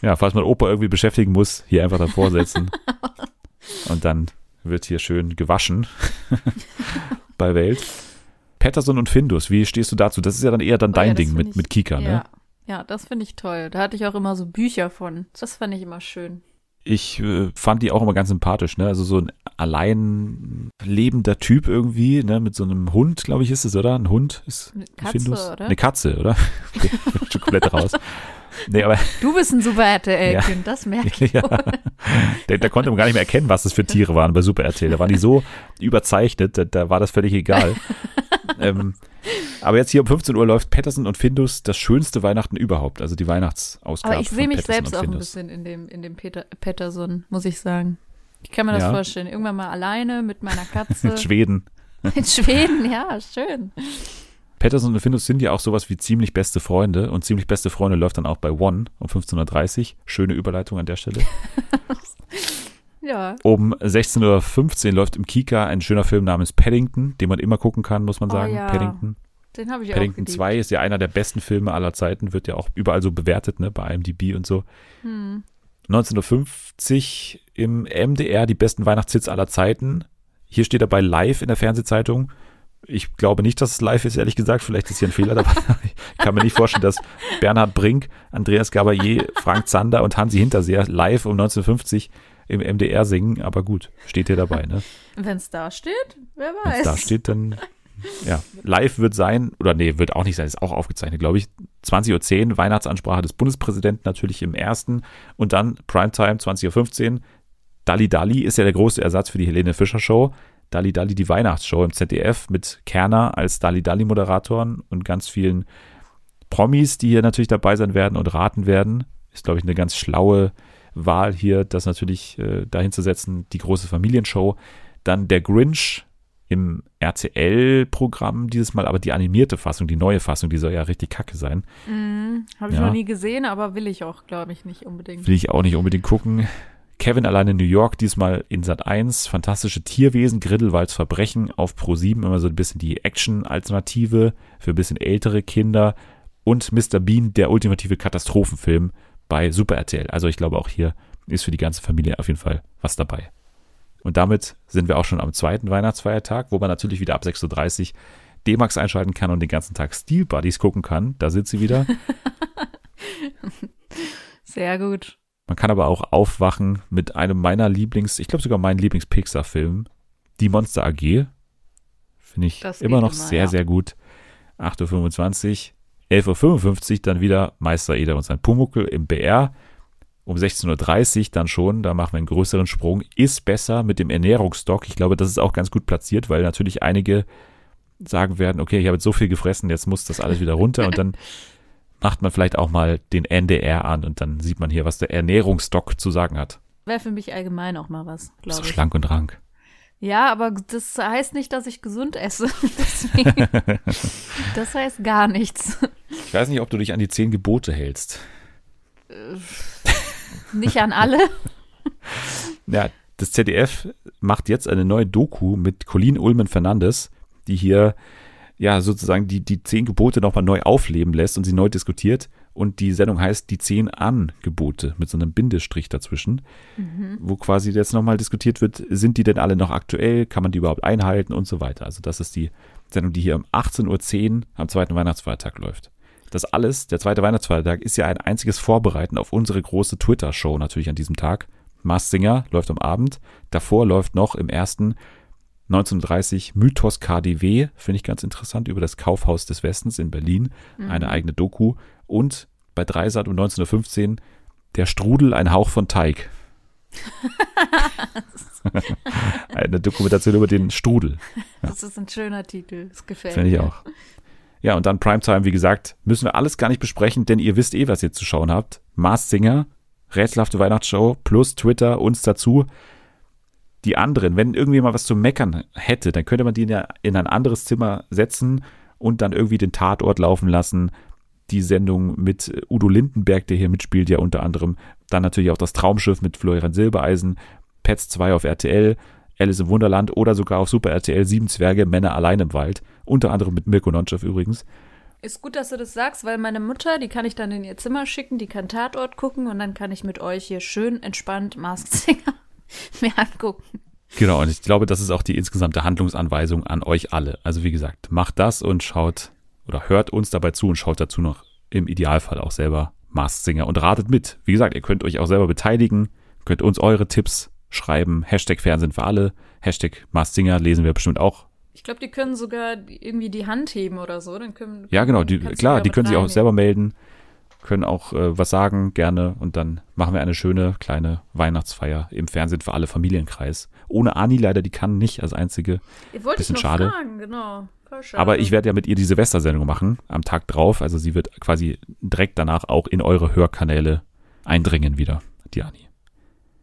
Ja, falls man Opa irgendwie beschäftigen muss, hier einfach davor setzen. [LAUGHS] Und dann wird hier schön gewaschen bei Welt. Patterson und Findus, wie stehst du dazu? Das ist ja dann eher dann Oh ja, dein das Ding find mit, ich- mit Kika, ja. ne? Ja, das finde ich toll. Da hatte ich auch immer so Bücher von. Das fand ich immer schön. Ich äh, fand die auch immer ganz sympathisch, ne? Also so ein allein lebender Typ irgendwie, ne? Mit so einem Hund, glaube ich, ist es, oder? Ein Hund ist Eine ein Katze, Findus? oder? Eine Katze, oder? [LAUGHS] Okay, [LAUGHS] schon komplett raus. Nee, aber [LAUGHS] Du bist ein super Ja. RTL-Kind, das merke ich. ja, da, da konnte man gar nicht mehr erkennen, was das für Tiere waren bei Super RTL. Da waren die so überzeichnet, da, da war das völlig egal. ähm, aber jetzt hier um 15 Uhr läuft Patterson und Findus das schönste Weihnachten überhaupt, also die Weihnachtsausgabe. Aber ich sehe mich Patterson selbst auch ein bisschen in dem, in dem Peter, Patterson, muss ich sagen. Ich kann mir das Ja. vorstellen. Irgendwann mal alleine mit meiner Katze. [LAUGHS] In Schweden. in Schweden, ja, schön. Patterson und Findus sind ja auch sowas wie ziemlich beste Freunde und ziemlich beste Freunde läuft dann auch bei One um 15.30 Uhr. Schöne Überleitung an der Stelle. [LAUGHS] Ja. Um 16.15 Uhr läuft im Kika ein schöner Film namens Paddington, den man immer gucken kann, muss man Oh sagen. ja. Paddington. Den habe ich auch Paddington geliebt. 2 ist ja einer der besten Filme aller Zeiten, wird ja auch überall so bewertet, ne, bei IMDb und so. Hm. 1950 im MDR die besten Weihnachtshits aller Zeiten. Hier steht dabei live in der Fernsehzeitung. Ich glaube nicht, dass es live ist, ehrlich gesagt. Vielleicht ist hier ein Fehler dabei. [LAUGHS] Ich kann mir nicht vorstellen, dass Bernhard Brink, Andreas Gabayé, Frank Zander und Hansi Hinterseher live um 1950 im MDR singen. Aber gut, steht hier dabei. Ne? [LAUGHS] Wenn es da steht, wer Wenn weiß. es da steht, dann ja, live wird sein, oder nee, wird auch nicht sein, ist auch aufgezeichnet, glaube ich. 20.10 Uhr, Weihnachtsansprache des Bundespräsidenten natürlich im ersten und dann Primetime 20.15 Uhr. Dalli Dalli ist ja der große Ersatz für die Helene Fischer Show. Dalli Dalli, die Weihnachtsshow im ZDF mit Kerner als Dalli Dalli Moderatoren und ganz vielen Promis, die hier natürlich dabei sein werden und raten werden. Ist, glaube ich, eine ganz schlaue Wahl hier, das natürlich äh, dahin zu setzen. Die große Familienshow. Dann der Grinch im RTL-Programm dieses Mal, aber die animierte Fassung, die neue Fassung, die soll ja richtig kacke sein. Mhm. Habe ich Ja. noch nie gesehen, aber will ich auch, glaube ich, nicht unbedingt. Will ich auch nicht unbedingt gucken. Kevin allein in New York, diesmal in Sat 1. Fantastische Tierwesen, Grindelwalds Verbrechen auf Pro 7, immer so ein bisschen die Action-Alternative für ein bisschen ältere Kinder. Und Mr. Bean, der ultimative Katastrophenfilm bei Super RTL. Also ich glaube auch hier ist für die ganze Familie auf jeden Fall was dabei. Und damit sind wir auch schon am zweiten Weihnachtsfeiertag, wo man natürlich wieder ab 6.30 Uhr D-Max einschalten kann und den ganzen Tag Steel Buddies gucken kann. Da sind sie wieder. [LAUGHS] Sehr gut. Man kann aber auch aufwachen mit einem meiner Lieblings, ich glaube sogar mein Lieblings-Pixar-Film, Die Monster AG. Finde ich Das immer noch immer, sehr, ja. sehr gut. 8.25 Uhr, 11.55 Uhr dann wieder Meister Eder und sein Pumuckel im BR. Um 16.30 Uhr dann schon, da machen wir einen größeren Sprung. Ist besser mit dem Ernährungsstock. Ich glaube, das ist auch ganz gut platziert, weil natürlich einige sagen werden, okay, ich habe jetzt so viel gefressen, jetzt muss das alles wieder runter und dann [LAUGHS] macht man vielleicht auch mal den NDR an und dann sieht man hier, was der Ernährungsstock zu sagen hat. Wäre für mich allgemein auch mal was, So glaube ich. schlank und rank. Ja, aber das heißt nicht, dass ich gesund esse. [LAUGHS] Deswegen, das heißt gar nichts. Ich weiß nicht, ob du dich an die zehn Gebote hältst. Nicht an alle. [LAUGHS] Ja, das ZDF macht jetzt eine neue Doku mit Colleen Ulmen Fernandes, die hier ja sozusagen die, die zehn Gebote nochmal neu aufleben lässt und sie neu diskutiert. Und die Sendung heißt die zehn Angebote mit so einem Bindestrich dazwischen, wo quasi jetzt nochmal diskutiert wird, sind die denn alle noch aktuell, kann man die überhaupt einhalten und so weiter. Also das ist die Sendung, die hier um 18.10 Uhr am zweiten Weihnachtsfeiertag läuft. Das alles, der zweite Weihnachtsfeiertag, ist ja ein einziges Vorbereiten auf unsere große Twitter-Show natürlich an diesem Tag. Mars Singer läuft am Abend. Davor läuft noch im ersten 1930 Mythos KDW, finde ich ganz interessant, über das Kaufhaus des Westens in Berlin. Eine eigene Doku. Und bei Dreisat um 19.15 Uhr Der Strudel, ein Hauch von Teig. [LAUGHS] Eine Dokumentation über den Strudel. Das ist ein schöner Titel. Das gefällt Finde ich mir. auch. Ja, und dann Primetime, wie gesagt, müssen wir alles gar nicht besprechen, denn ihr wisst eh, was ihr zu schauen habt. Mars Singer, rätselhafte Weihnachtsshow, plus Twitter, uns dazu. Die anderen, wenn irgendwie mal was zu meckern hätte, dann könnte man die ja in ein anderes Zimmer setzen und dann irgendwie den Tatort laufen lassen. Die Sendung mit Udo Lindenberg, der hier mitspielt, ja unter anderem. Dann natürlich auch das Traumschiff mit Florian Silbereisen, Pets 2 auf RTL, Alice im Wunderland oder sogar auf Super RTL Sieben Zwerge, Männer allein im Wald. Unter anderem mit Mirko Nonchev übrigens. Ist gut, dass du das sagst, weil meine Mutter, die kann ich dann in ihr Zimmer schicken, die kann Tatort gucken und dann kann ich mit euch hier schön entspannt Masked Singer [LAUGHS] mir angucken. Genau, und ich glaube, das ist auch die insgesamte Handlungsanweisung an euch alle. Also wie gesagt, macht das und schaut oder hört uns dabei zu und schaut dazu noch im Idealfall auch selber Masked Singer und ratet mit. Wie gesagt, ihr könnt euch auch selber beteiligen, könnt uns eure Tipps schreiben. Hashtag Fernsehen für alle, Hashtag Masked Singer lesen wir bestimmt auch. Ich glaube, die können sogar irgendwie die Hand heben oder so. Dann können, Ja, genau, die, klar, die können sich auch selber melden, können auch äh, was sagen, gerne. Und dann machen wir eine schöne kleine Weihnachtsfeier im Fernsehen für alle Familienkreis. Ohne Ani leider, die kann nicht als einzige. Ihr wollt bisschen schade. fragen, genau. Aber ich werde ja mit ihr die Silvestersendung machen, am Tag drauf. Also sie wird quasi direkt danach auch in eure Hörkanäle eindringen wieder, die Ani.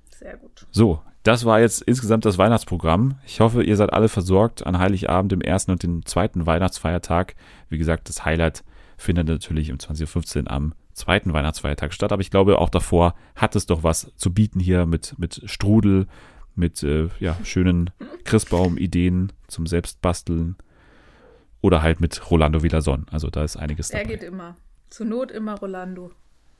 Sehr gut. So, das war jetzt insgesamt das Weihnachtsprogramm. Ich hoffe, ihr seid alle versorgt an Heiligabend, dem ersten und dem zweiten Weihnachtsfeiertag. Wie gesagt, das Highlight findet natürlich um 20.15 Uhr am zweiten Weihnachtsfeiertag statt. Aber ich glaube, auch davor hat es doch was zu bieten hier mit, mit Strudel, mit äh, ja, schönen Christbaum-Ideen zum Selbstbasteln oder halt mit Rolando Villason. Also da ist einiges Der dabei. geht immer. Zur Not immer Rolando.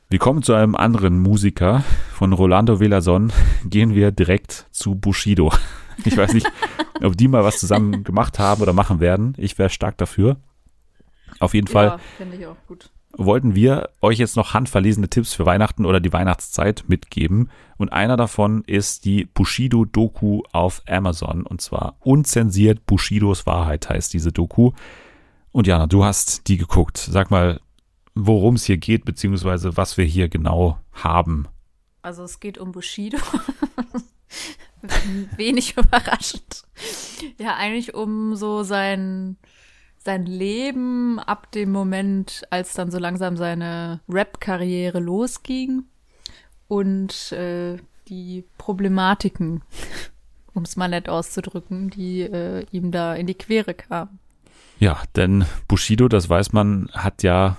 Wir kommen zu einem anderen Musiker. Von Rolando Velason [LAUGHS] gehen wir direkt zu Bushido. [LAUGHS] Ich weiß nicht, ob die mal was zusammen gemacht haben oder machen werden. Ich wäre stark dafür. Auf jeden Fall Ja, finde ich auch gut. Wollten wir euch jetzt noch handverlesene Tipps für Weihnachten oder die Weihnachtszeit mitgeben. Und einer davon ist die Bushido-Doku auf Amazon. Und zwar unzensiert Bushidos Wahrheit heißt diese Doku. Und Jana, du hast die geguckt. Sag mal, worum es hier geht, beziehungsweise was wir hier genau haben. Also es geht um Bushido. [LAUGHS] Wenig überraschend. Ja, eigentlich um so sein, sein Leben ab dem Moment, als dann so langsam seine Rap-Karriere losging und äh, die Problematiken, [LAUGHS] um es mal nett auszudrücken, die äh, ihm da in die Quere kamen. Ja, denn Bushido, das weiß man, hat ja,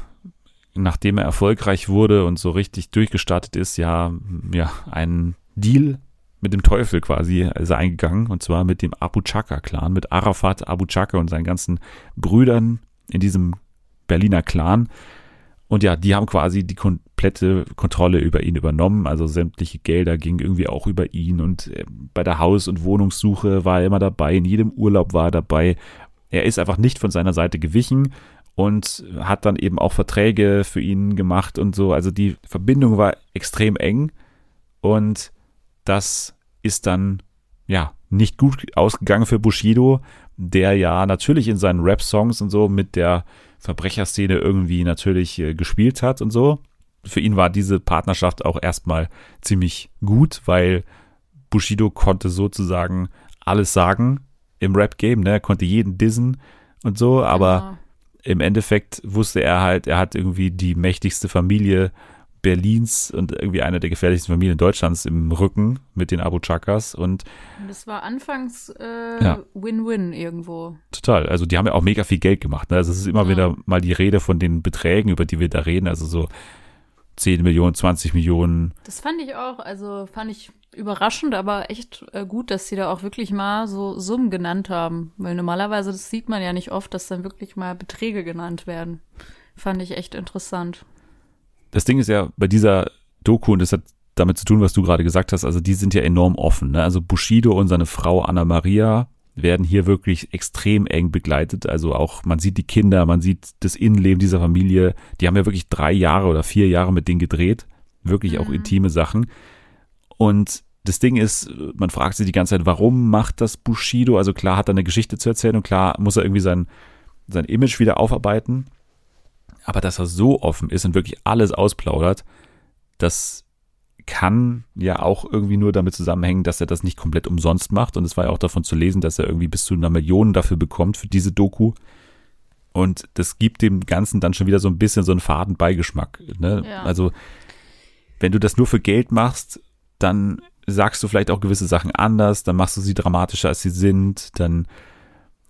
nachdem er erfolgreich wurde und so richtig durchgestartet ist, ja, ja, einen Deal mit dem Teufel quasi ist er eingegangen und zwar mit dem Abu Chaka-Clan, mit Arafat Abu Chaka und seinen ganzen Brüdern in diesem Berliner Clan. Und ja, die haben quasi die komplette Kontrolle über ihn übernommen. Also sämtliche Gelder gingen irgendwie auch über ihn. Und äh, bei der Haus- und Wohnungssuche war er immer dabei. In jedem Urlaub war er dabei. Er ist einfach nicht von seiner Seite gewichen und hat dann eben auch Verträge für ihn gemacht und so. Also die Verbindung war extrem eng. Und das ist dann ja nicht gut ausgegangen für Bushido, der ja natürlich in seinen Rap-Songs und so mit der Verbrecherszene irgendwie natürlich äh, gespielt hat und so. Für ihn war diese Partnerschaft auch erstmal ziemlich gut, weil Bushido konnte sozusagen alles sagen im Rap-Game, ne? Er konnte jeden dissen und so, aber Genau. im Endeffekt wusste er halt, er hat irgendwie die mächtigste Familie Berlins und irgendwie eine der gefährlichsten Familien Deutschlands im Rücken mit den Abu Chakas und Und das war anfangs äh, Ja. Win-Win irgendwo. total, also die haben ja auch mega viel Geld gemacht. Ne? Also es ist immer Ja. wieder mal die Rede von den Beträgen, über die wir da reden, also so 10 Millionen, 20 Millionen. Das fand ich auch, also fand ich überraschend, aber echt äh, gut, dass sie da auch wirklich mal so Summen genannt haben. Weil normalerweise, das sieht man ja nicht oft, dass dann wirklich mal Beträge genannt werden. Fand ich echt interessant. Das Ding ist ja bei dieser Doku, und das hat damit zu tun, was du gerade gesagt hast, also die sind ja enorm offen. Ne? Also Bushido und seine Frau Anna Maria werden hier wirklich extrem eng begleitet. Also auch, man sieht die Kinder, man sieht das Innenleben dieser Familie. Die haben ja wirklich drei Jahre oder vier Jahre mit denen gedreht. Wirklich auch Mhm. intime Sachen. Und das Ding ist, man fragt sich die ganze Zeit, warum macht das Bushido? Also klar hat er eine Geschichte zu erzählen und klar muss er irgendwie sein, sein Image wieder aufarbeiten. Aber dass er so offen ist und wirklich alles ausplaudert, das kann ja auch irgendwie nur damit zusammenhängen, dass er das nicht komplett umsonst macht. Und es war ja auch davon zu lesen, dass er irgendwie bis zu einer Million dafür bekommt für diese Doku. Und das gibt dem Ganzen dann schon wieder so ein bisschen so einen faden Beigeschmack. Ne? Ja. Also, wenn du das nur für Geld machst, dann sagst du vielleicht auch gewisse Sachen anders, dann machst du sie dramatischer, als sie sind, dann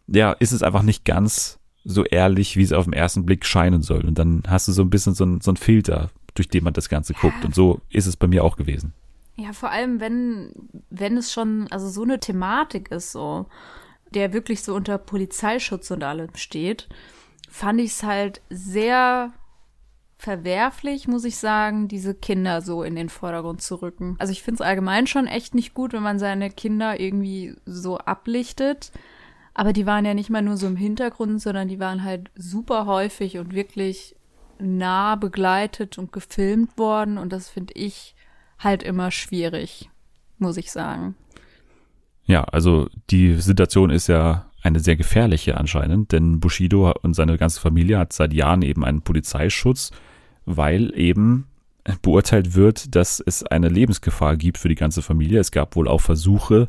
ja, ist es einfach nicht ganz so ehrlich, wie es auf den ersten Blick scheinen soll. Und dann hast du so ein bisschen so ein, so Filter, durch den man das Ganze guckt. Und so ist es bei mir auch gewesen. Ja, vor allem, wenn, wenn es schon, also so eine Thematik ist, so, der wirklich so unter Polizeischutz und allem steht, fand ich es halt sehr verwerflich, muss ich sagen, diese Kinder so in den Vordergrund zu rücken. Also ich finde es allgemein schon echt nicht gut, wenn man seine Kinder irgendwie so ablichtet. Aber die waren ja nicht mal nur so im Hintergrund, sondern die waren halt super häufig und wirklich nah begleitet und gefilmt worden und das finde ich halt immer schwierig, muss ich sagen. Ja, also die Situation ist ja eine sehr gefährliche anscheinend, denn Bushido und seine ganze Familie hat seit Jahren eben einen Polizeischutz, weil eben beurteilt wird, dass es eine Lebensgefahr gibt für die ganze Familie. Es gab wohl auch Versuche,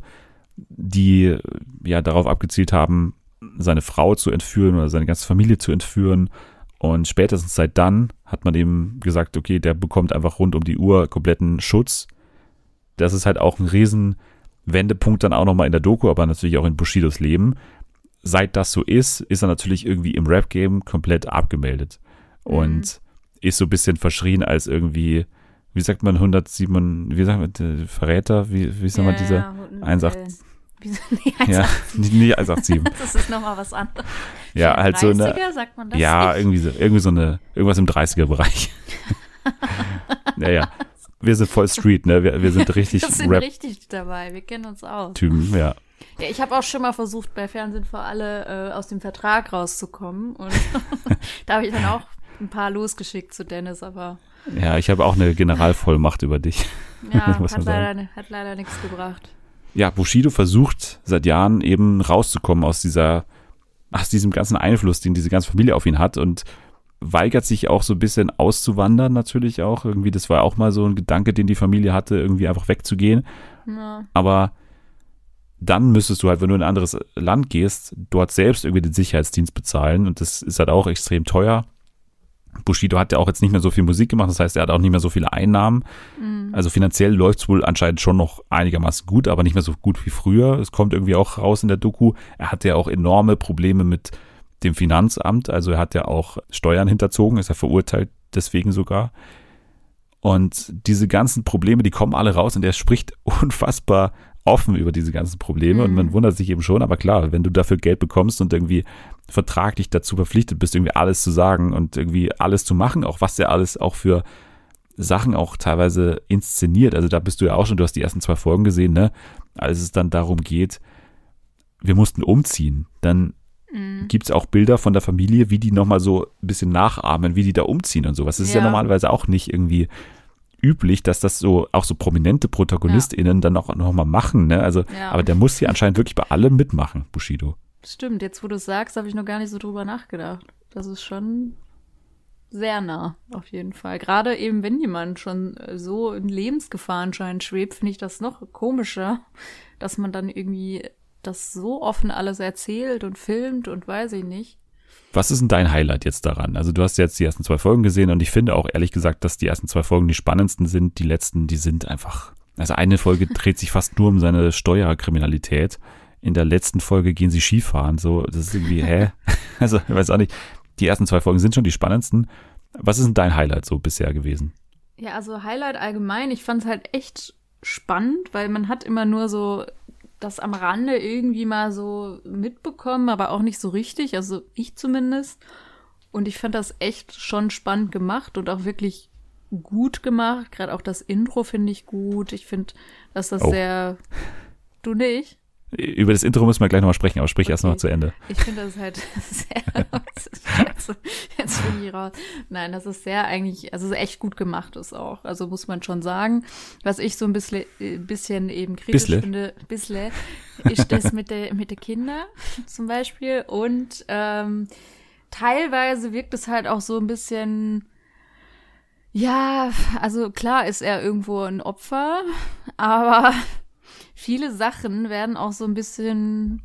die ja darauf abgezielt haben, seine Frau zu entführen oder seine ganze Familie zu entführen. Und spätestens seit dann hat man eben gesagt, okay, der bekommt einfach rund um die Uhr kompletten Schutz. Das ist halt auch ein riesen Wendepunkt dann auch nochmal in der Doku, aber natürlich auch in Bushidos Leben. Seit das so ist, ist er natürlich irgendwie im Rap-Game komplett abgemeldet. Und ist so ein bisschen verschrien als irgendwie, wie sagt man, 107, wie sagt man, äh, Verräter, wie, wie sagt man, dieser Ja, und, 1,8 äh, wieso- nee, ja, 1,8. nicht, nicht 187. Das ist nochmal was anderes. Ja, halt so eine, 30er, sagt man das? ja, nicht? irgendwie so, irgendwie so eine, irgendwas im 30er-Bereich. [LAUGHS] ja, ja. Wir sind voll Street, ne? Wir, wir sind richtig Wir sind Rap-Typen, richtig dabei, wir kennen uns aus. ja. Ja, ich habe auch schon mal versucht, bei Fernsehen für alle äh, aus dem Vertrag rauszukommen. Und [LAUGHS] da habe ich dann auch ein paar losgeschickt zu Dennis, aber Ja, ich habe auch eine Generalvollmacht über dich. ja, [LAUGHS] hat, leider, hat leider nichts gebracht. Ja, Bushido versucht seit Jahren eben rauszukommen aus dieser, aus diesem ganzen Einfluss, den diese ganze Familie auf ihn hat und weigert sich auch so ein bisschen auszuwandern natürlich auch. Irgendwie, das war auch mal so ein Gedanke, den die Familie hatte, irgendwie einfach wegzugehen. Ja. Aber dann müsstest du halt, wenn du in ein anderes Land gehst, dort selbst irgendwie den Sicherheitsdienst bezahlen und das ist halt auch extrem teuer. Bushido hat ja auch jetzt nicht mehr so viel Musik gemacht, das heißt, er hat auch nicht mehr so viele Einnahmen. Also finanziell läuft es wohl anscheinend schon noch einigermaßen gut, aber nicht mehr so gut wie früher. Es kommt irgendwie auch raus in der Doku. Er hatte ja auch enorme Probleme mit dem Finanzamt, also er hat ja auch Steuern hinterzogen, ist ja verurteilt deswegen sogar. Und diese ganzen Probleme, die kommen alle raus und er spricht [LAUGHS] unfassbar offen über diese ganzen Probleme und man wundert sich eben schon, aber klar, wenn du dafür Geld bekommst und irgendwie vertraglich dazu verpflichtet bist, irgendwie alles zu sagen und irgendwie alles zu machen, auch was der alles auch für Sachen auch teilweise inszeniert. Also da bist du ja auch schon, du hast die ersten zwei Folgen gesehen, ne? Als es dann darum geht, wir mussten umziehen, dann gibt's auch Bilder von der Familie, wie die nochmal so ein bisschen nachahmen, wie die da umziehen und sowas. Das ist ja Ja. normalerweise auch nicht irgendwie üblich, dass das so auch so prominente ProtagonistInnen dann auch noch mal machen, ne? Also, Ja. aber der muss hier anscheinend wirklich bei allem mitmachen, Bushido. Stimmt, jetzt wo du es sagst, habe ich noch gar nicht so drüber nachgedacht. Das ist schon sehr nah, auf jeden Fall. Gerade eben, wenn jemand schon äh, so in Lebensgefahr anscheinend schwebt, finde ich das noch komischer, dass man dann irgendwie das so offen alles erzählt und filmt und weiß ich nicht. Was ist denn dein Highlight jetzt daran? Also du hast jetzt die ersten zwei Folgen gesehen und ich finde auch ehrlich gesagt, dass die ersten zwei Folgen die spannendsten sind. Die letzten, die sind einfach. Also eine Folge [LAUGHS] dreht sich fast nur um seine Steuerkriminalität. In der letzten Folge gehen sie Skifahren. So, das ist irgendwie, hä? [LAUGHS] Also, ich weiß auch nicht. Die ersten zwei Folgen sind schon die spannendsten. Was ist denn dein Highlight so bisher gewesen? Ja, also Highlight allgemein, ich fand es halt echt spannend, weil man hat immer nur so das am Rande irgendwie mal so mitbekommen, aber auch nicht so richtig, also ich zumindest. Und ich fand das echt schon spannend gemacht und auch wirklich gut gemacht. Gerade auch das Intro finde ich gut. Ich finde, dass das Oh. sehr. Du nicht? Über das Intro müssen wir gleich nochmal sprechen, aber sprich erst noch Okay. zu Ende. Ich finde das halt [LAUGHS] sehr. jetzt, jetzt bin ich raus. Nein, das ist sehr eigentlich, also echt gut gemacht ist auch. Also muss man schon sagen. Was ich so ein bisschen, äh, bisschen eben kritisch Bissle. finde, bisschen, ist das [LAUGHS] mit der mit der Kinder zum Beispiel. Und ähm, teilweise wirkt es halt auch so ein bisschen. Ja, also klar ist er irgendwo ein Opfer, aber viele Sachen werden auch so ein bisschen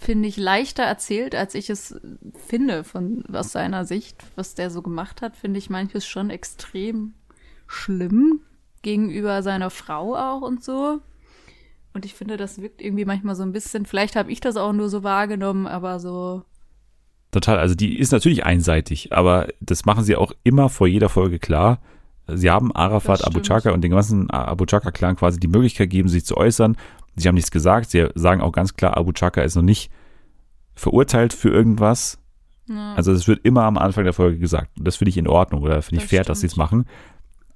finde ich, leichter erzählt, als ich es finde von aus seiner Sicht, was der so gemacht hat, finde ich manches schon extrem schlimm gegenüber seiner Frau auch und so. Und ich finde, das wirkt irgendwie manchmal so ein bisschen, vielleicht habe ich das auch nur so wahrgenommen, aber so, Total, also die ist natürlich einseitig, aber das machen sie auch immer vor jeder Folge klar. Sie haben Arafat, Abu stimmt. Chaka und den ganzen Abu Chaka-Clan quasi die Möglichkeit gegeben, sich zu äußern. Sie haben nichts gesagt. Sie sagen auch ganz klar, Abu Chaka ist noch nicht verurteilt für irgendwas. ja, Also es wird immer am Anfang der Folge gesagt. Und das finde ich in Ordnung oder finde ich Das fair, dass sie es stimmt. machen.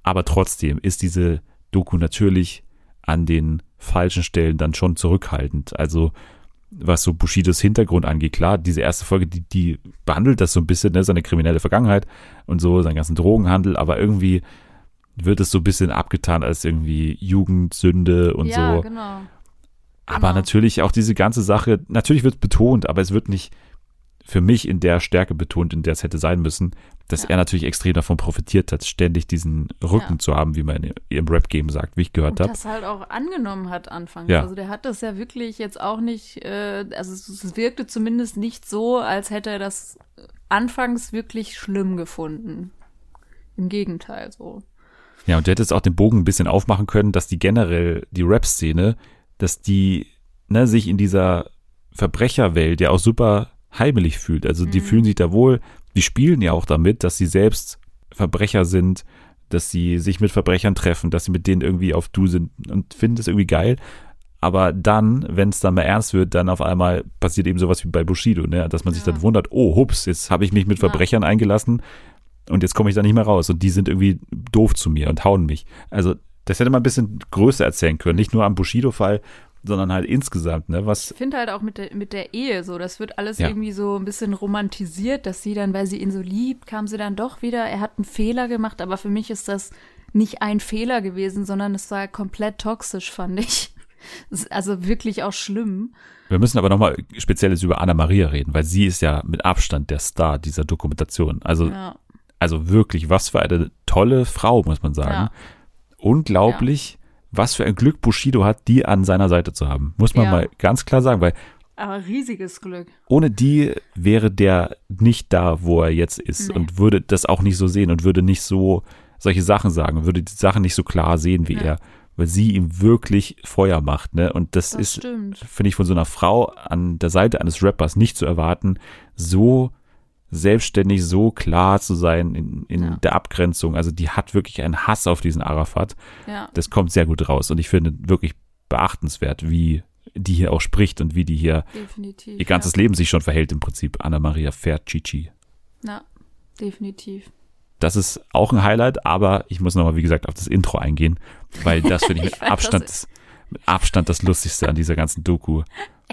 Aber trotzdem ist diese Doku natürlich an den falschen Stellen dann schon zurückhaltend. Also was so Bushidos Hintergrund angeht. Klar, diese erste Folge, die, die behandelt das so ein bisschen, ne, seine kriminelle Vergangenheit und so, seinen ganzen Drogenhandel, aber irgendwie wird es so ein bisschen abgetan als irgendwie Jugendsünde und ja, so. genau. Aber genau. natürlich auch diese ganze Sache, natürlich wird betont, aber es wird nicht für mich in der Stärke betont, in der es hätte sein müssen, dass Ja. er natürlich extrem davon profitiert hat, ständig diesen Rücken Ja. zu haben, wie man im Rap-Game sagt, wie ich gehört Und habe. das halt auch angenommen hat anfangs. Ja. Also der hat das ja wirklich jetzt auch nicht, äh, also es, es wirkte zumindest nicht so, als hätte er das anfangs wirklich schlimm gefunden. Im Gegenteil so. Ja, und du hättest auch den Bogen ein bisschen aufmachen können, dass die generell, die Rap-Szene, dass die ne, sich in dieser Verbrecherwelt ja auch super heimelig fühlt. Also die Mhm. fühlen sich da wohl, die spielen ja auch damit, dass sie selbst Verbrecher sind, dass sie sich mit Verbrechern treffen, dass sie mit denen irgendwie auf Du sind und finden das irgendwie geil. Aber dann, wenn es dann mal ernst wird, dann auf einmal passiert eben sowas wie bei Bushido, ne? dass man sich Ja. dann wundert, oh, hups, jetzt habe ich mich mit Ja. Verbrechern eingelassen und jetzt komme ich da nicht mehr raus und die sind irgendwie doof zu mir und hauen mich. Also das hätte man ein bisschen größer erzählen können, nicht nur am Bushido-Fall, sondern halt insgesamt, ne? Was, Ich finde halt auch mit der, mit der Ehe so, das wird alles Ja. irgendwie so ein bisschen romantisiert, dass sie dann, weil sie ihn so liebt, kam sie dann doch wieder, er hat einen Fehler gemacht, aber für mich ist das nicht ein Fehler gewesen, sondern es war komplett toxisch, fand ich. [LAUGHS] Also wirklich auch schlimm. wir müssen aber nochmal spezielles über Anna Maria reden, weil sie ist ja mit Abstand der Star dieser Dokumentation. Also, Ja. also wirklich, was für eine tolle Frau, muss man sagen. Ja. Unglaublich, was für ein Glück Bushido hat, die an seiner Seite zu haben. Muss man Ja. mal ganz klar sagen, weil Aber riesiges Glück. ohne die wäre der nicht da, wo er jetzt ist Nee. und würde das auch nicht so sehen und würde nicht so solche Sachen sagen, würde die Sachen nicht so klar sehen wie Ja. er, weil sie ihm wirklich Feuer macht, ne? Und das, Das ist, finde ich, von so einer Frau an der Seite eines Rappers nicht zu erwarten, so selbstständig, so klar zu sein in, in Ja. der Abgrenzung. Also die hat wirklich einen Hass auf diesen Arafat. Ja. Das kommt sehr gut raus und ich finde wirklich beachtenswert, wie die hier auch spricht und wie die hier Definitiv. ihr ganzes Leben sich schon verhält im Prinzip. Anna-Maria Fercici. Ja. ja, definitiv. Das ist auch ein Highlight, aber ich muss nochmal, wie gesagt, auf das Intro eingehen, weil das finde [LAUGHS] ich mit Ich fand Abstand, das- das, mit Abstand das Lustigste an dieser ganzen Doku.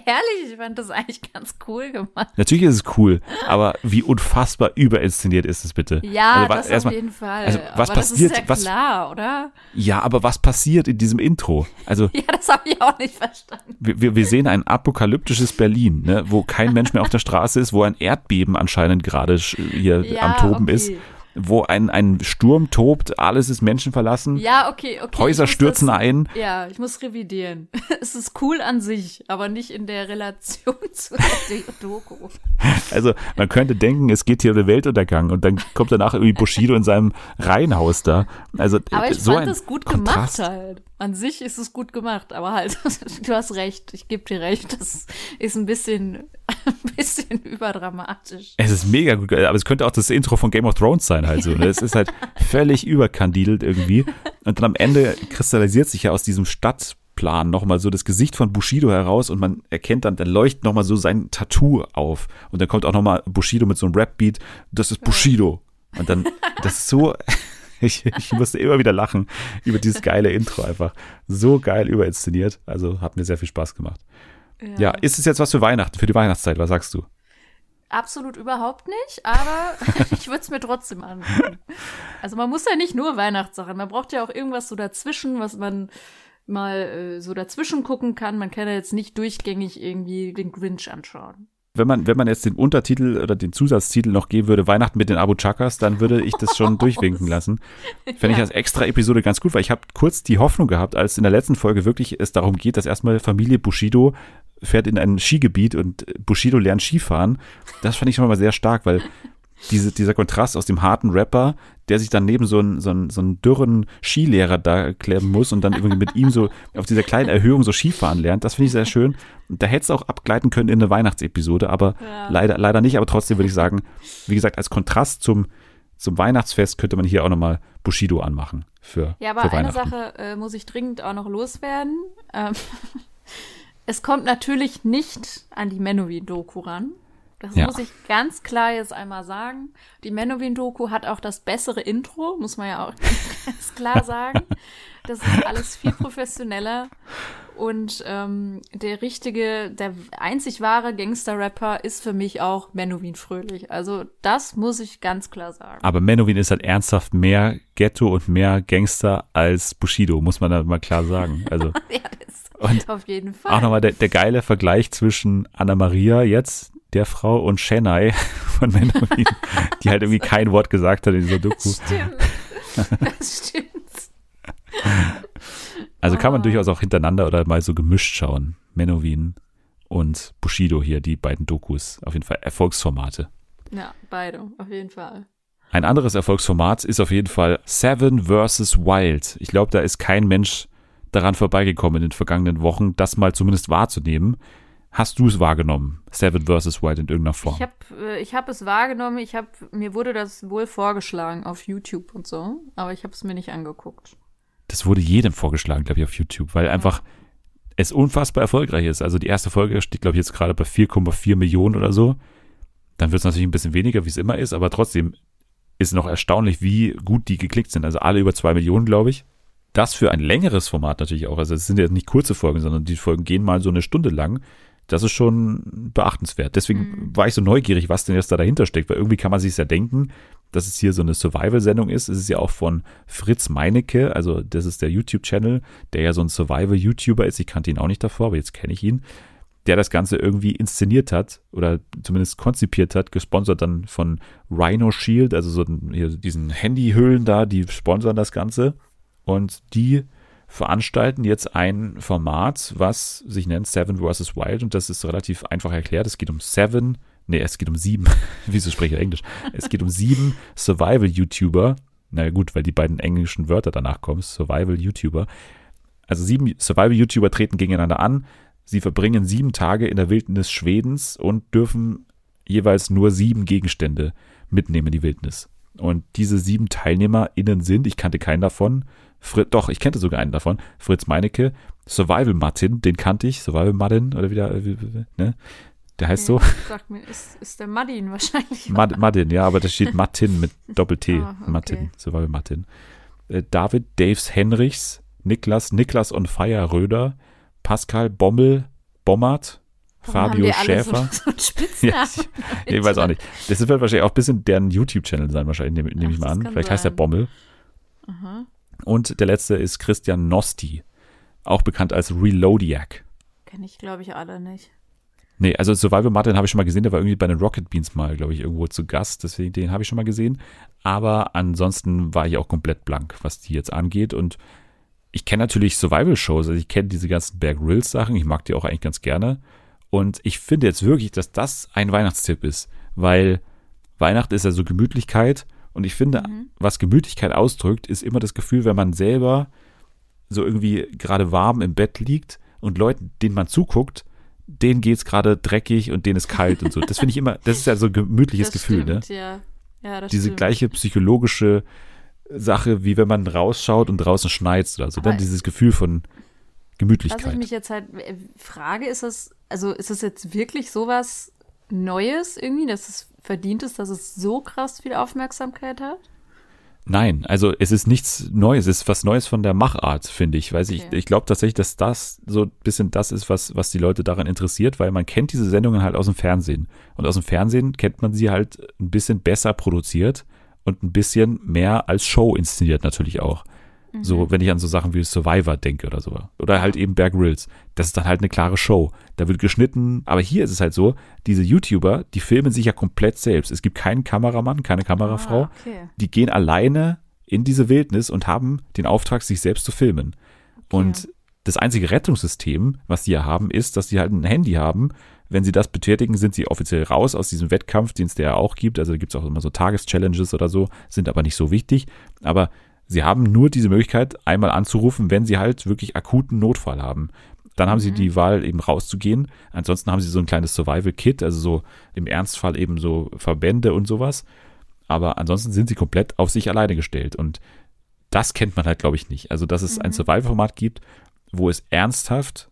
Ehrlich, ich fand das eigentlich ganz cool gemacht. Natürlich ist es cool, aber wie unfassbar überinszeniert ist es bitte? Ja, Also, das erstmal- auf jeden Fall. also, was aber passiert- Das ist ja was- klar, oder? Ja, aber was passiert in diesem Intro? Also [LAUGHS] Ja, das habe ich auch nicht verstanden. wir, wir- sehen ein apokalyptisches Berlin, ne, wo kein Mensch mehr auf der Straße ist, wo ein Erdbeben anscheinend gerade hier Ja, am Toben okay. ist, wo ein, ein Sturm tobt, alles ist menschenverlassen, Ja, okay, okay. Häuser stürzen das, ein. Ja, ich muss revidieren. [LAUGHS] Es ist cool an sich, aber nicht in der Relation [LAUGHS] zu der Doku. Also man könnte denken, es geht hier um den Weltuntergang und dann kommt danach irgendwie Bushido in seinem Reihenhaus da. Also Aber ich so fand ein es gut Kontrast. gemacht halt. An sich ist es gut gemacht, aber halt, [LAUGHS] du hast recht, ich gebe dir recht, das ist ein bisschen, [LAUGHS] ein bisschen überdramatisch. Es ist mega gut, aber es könnte auch das Intro von Game of Thrones sein halt so. Ne? Es ist halt [LAUGHS] völlig überkandidelt irgendwie. Und dann am Ende kristallisiert sich ja aus diesem Stadtplan nochmal so das Gesicht von Bushido heraus und man erkennt dann, dann leuchtet nochmal so sein Tattoo auf. Und dann kommt auch nochmal Bushido mit so einem Rap-Beat. Das ist Bushido. Und dann, das ist so, ich, ich musste immer wieder lachen über dieses geile Intro einfach. So geil überinszeniert. Also hat mir sehr viel Spaß gemacht. Ja, ist es jetzt was für Weihnachten, für die Weihnachtszeit? Was sagst du? Absolut überhaupt nicht, aber [LAUGHS] ich würde es mir trotzdem angucken. Also man muss ja nicht nur Weihnachtssachen, man braucht ja auch irgendwas so dazwischen, was man mal äh, so dazwischen gucken kann. Man kann ja jetzt nicht durchgängig irgendwie den Grinch anschauen. Wenn man, wenn man jetzt den Untertitel oder den Zusatztitel noch geben würde, Weihnachten mit den Abu Chakas, dann würde ich das schon [LAUGHS] durchwinken lassen. Fände ich als extra Episode ganz gut, weil ich habe kurz die Hoffnung gehabt, als in der letzten Folge wirklich es darum geht, dass erstmal Familie Bushido fährt in ein Skigebiet und Bushido lernt Skifahren. Das fand ich schon mal sehr stark, weil diese, dieser Kontrast aus dem harten Rapper, der sich dann neben so einen, so einen, so einen dürren Skilehrer da klemmen muss und dann irgendwie mit ihm so auf dieser kleinen Erhöhung so Skifahren lernt. Das finde ich sehr schön. Da hätte es auch abgleiten können in eine Weihnachtsepisode, aber Ja. leider, leider nicht. Aber trotzdem würde ich sagen, wie gesagt, als Kontrast zum, zum Weihnachtsfest könnte man hier auch nochmal Bushido anmachen für, Ja, aber für eine. Sache äh, muss ich dringend auch noch loswerden. Ähm, [LAUGHS] es kommt natürlich nicht an die Menowin-Doku ran. Das Ja. muss ich ganz klar jetzt einmal sagen. Die Menowin-Doku hat auch das bessere Intro, muss man ja auch [LAUGHS] ganz klar sagen. Das ist alles viel professioneller. Und ähm, der richtige, der einzig wahre Gangster-Rapper ist für mich auch Menowin Fröhlich. Also das muss ich ganz klar sagen. Aber Menowin ist halt ernsthaft mehr Ghetto und mehr Gangster als Bushido, muss man da mal klar sagen. Also [LAUGHS] ja, das Und auf jeden Fall. auch nochmal der, der geile Vergleich zwischen Anna Maria jetzt, der Frau, und Chennai [LAUGHS] von Menowin, die halt irgendwie kein Wort gesagt hat in dieser Doku. Stimmt. Das stimmt. Also kann man Ah. durchaus auch hintereinander oder mal so gemischt schauen. Menowin und Bushido hier, die beiden Dokus. Auf jeden Fall Erfolgsformate. Ja, beide, auf jeden Fall. Ein anderes Erfolgsformat ist auf jeden Fall Seven vs. Wild. Ich glaube, da ist kein Mensch daran vorbeigekommen in den vergangenen Wochen, das mal zumindest wahrzunehmen. Hast du es wahrgenommen? Seven vs. Wild in irgendeiner Form? Ich habe äh, ich hab es wahrgenommen, ich hab, mir wurde das wohl vorgeschlagen auf YouTube und so, aber ich habe es mir nicht angeguckt. das wurde jedem vorgeschlagen, glaube ich, auf YouTube, weil einfach es unfassbar erfolgreich ist. Also die erste Folge steht, glaube ich, jetzt gerade bei 4,4 Millionen oder so. Dann wird es natürlich ein bisschen weniger, wie es immer ist, aber trotzdem ist noch erstaunlich, wie gut die geklickt sind. Also alle über zwei Millionen, glaube ich. Das für ein längeres Format natürlich auch. Also es sind ja nicht kurze Folgen, sondern die Folgen gehen mal so eine Stunde lang. Das ist schon beachtenswert. Deswegen war ich so neugierig, was denn jetzt da dahinter steckt, weil irgendwie kann man sich ja denken, dass es hier so eine Survival-Sendung ist. Es ist ja auch von Fritz Meinecke, also das ist der YouTube-Channel, der ja so ein Survival-YouTuber ist. Ich kannte ihn auch nicht davor, aber jetzt kenne ich ihn. Der das Ganze irgendwie inszeniert hat oder zumindest konzipiert hat, gesponsert dann von Rhino Shield, also so diesen Handyhüllen da, die sponsern das Ganze. Und die veranstalten jetzt ein Format, was sich nennt Seven vs. Wild und das ist relativ einfach erklärt. Es geht um Seven, nee, es geht um sieben. [LAUGHS] Wieso spreche ich Englisch? Es geht um sieben Survival-YouTuber. Na gut, weil die beiden englischen Wörter danach kommen, Survival-YouTuber. Also sieben Survival-YouTuber treten gegeneinander an. Sie verbringen sieben Tage in der Wildnis Schwedens und dürfen jeweils nur sieben Gegenstände mitnehmen in die Wildnis. Und diese sieben TeilnehmerInnen sind, ich kannte keinen davon, Fri doch, ich kannte sogar einen davon, Fritz Meinecke, Survival Martin, den kannte ich, Survival Martin, oder wieder, äh, ne? Der heißt so, Sagt mir, ist, ist der Madin wahrscheinlich. Mad Martin, ja, aber da steht Martin mit [LAUGHS] Doppel-T, Ah, okay. Martin, Survival Martin. Äh, David Daves Henrichs, Niklas, Niklas on Fire Röder, Pascal Bommel, Bommert, Warum Fabio Schäfer. [LAUGHS] So, so. [LAUGHS] Ja, ich weiß auch nicht. Das wird wahrscheinlich auch ein bisschen deren YouTube-Channel sein, wahrscheinlich, nehme nehm ich mal an. Vielleicht heißt der sein. Bommel. Aha. Und der letzte ist Christian Nosti, auch bekannt als Reloadiac. Kenne ich, glaube ich, alle nicht. Nee, also Survival Martin habe ich schon mal gesehen, der war irgendwie bei den Rocket Beans mal, glaube ich, irgendwo zu Gast, deswegen den habe ich schon mal gesehen. Aber ansonsten war ich auch komplett blank, was die jetzt angeht. Und ich kenne natürlich Survival-Shows, also ich kenne diese ganzen Bear Grylls-Sachen, ich mag die auch eigentlich ganz gerne. Und ich finde jetzt wirklich, dass das ein Weihnachtstipp ist, weil Weihnachten ist ja so Gemütlichkeit und ich finde, was Gemütlichkeit ausdrückt, ist immer das Gefühl, wenn man selber so irgendwie gerade warm im Bett liegt und Leuten, denen man zuguckt, denen geht's gerade dreckig und denen ist kalt und so. Das finde ich immer, das ist ja so ein gemütliches das Gefühl, stimmt, ne? Ja, ja das Diese stimmt. gleiche psychologische Sache, wie wenn man rausschaut und draußen schneit oder so. Dann dieses Gefühl von Was ich Gemütlichkeit. mich jetzt halt äh, frage, ist das, also ist das jetzt wirklich sowas Neues irgendwie, dass es verdient ist, dass es so krass viel Aufmerksamkeit hat? Nein, also es ist nichts Neues, es ist was Neues von der Machart, finde ich. Ich, Okay. ich glaube tatsächlich, dass das so ein bisschen das ist, was, was die Leute daran interessiert, weil man kennt diese Sendungen halt aus dem Fernsehen. Und aus dem Fernsehen kennt man sie halt ein bisschen besser produziert und ein bisschen mehr als Show inszeniert natürlich auch. So, wenn ich an so Sachen wie Survivor denke oder so. Oder halt eben Bear Grylls. Das ist dann halt eine klare Show. Da wird geschnitten. Aber hier ist es halt so, diese YouTuber, die filmen sich ja komplett selbst. Es gibt keinen Kameramann, keine Kamerafrau. Ah, okay. Die gehen alleine in diese Wildnis und haben den Auftrag, sich selbst zu filmen. Und das einzige Rettungssystem, was die ja haben, ist, dass sie halt ein Handy haben. Wenn sie das betätigen, sind sie offiziell raus aus diesem Wettkampf, den es der ja auch gibt. Also da gibt es auch immer so Tageschallenges oder so, sind aber nicht so wichtig. Aber sie haben nur diese Möglichkeit, einmal anzurufen, wenn sie halt wirklich akuten Notfall haben. Dann haben sie die Wahl, eben rauszugehen. Ansonsten haben sie so ein kleines Survival-Kit, also so im Ernstfall eben so Verbände und sowas. Aber ansonsten sind sie komplett auf sich alleine gestellt. Und das kennt man halt, glaube ich, nicht. Also, dass es ein Survival-Format gibt, wo es ernsthaft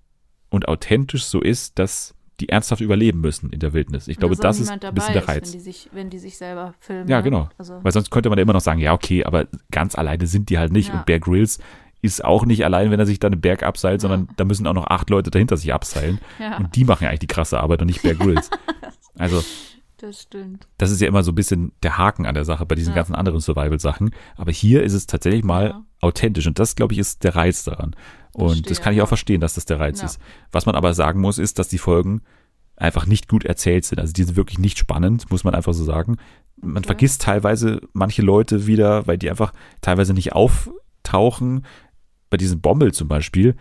und authentisch so ist, dass die ernsthaft überleben müssen in der Wildnis. Ich glaube, das ist ein bisschen der dabei Reiz. Wenn die, sich, wenn die sich selber filmen. Ja, ne? genau. Also, Weil sonst könnte man ja immer noch sagen, ja, okay, aber ganz alleine sind die halt nicht. Ja. Und Bear Grylls ist auch nicht allein, wenn er sich da einen Berg abseilt, sondern da müssen auch noch acht Leute dahinter sich abseilen. Ja, Und die machen ja eigentlich die krasse Arbeit und nicht Bear Grylls. [LAUGHS] also, das stimmt. das ist ja immer so ein bisschen der Haken an der Sache bei diesen Ja. ganzen anderen Survival-Sachen. Aber hier ist es tatsächlich mal Ja. authentisch. Und das, glaube ich, ist der Reiz daran. Und Verstehe, das kann ich auch verstehen, dass das der Reiz Ja. ist. Was man aber sagen muss, ist, dass die Folgen einfach nicht gut erzählt sind. Also die sind wirklich nicht spannend, muss man einfach so sagen. Man Okay. vergisst teilweise manche Leute wieder, weil die einfach teilweise nicht auftauchen. Bei diesem Bommel zum Beispiel,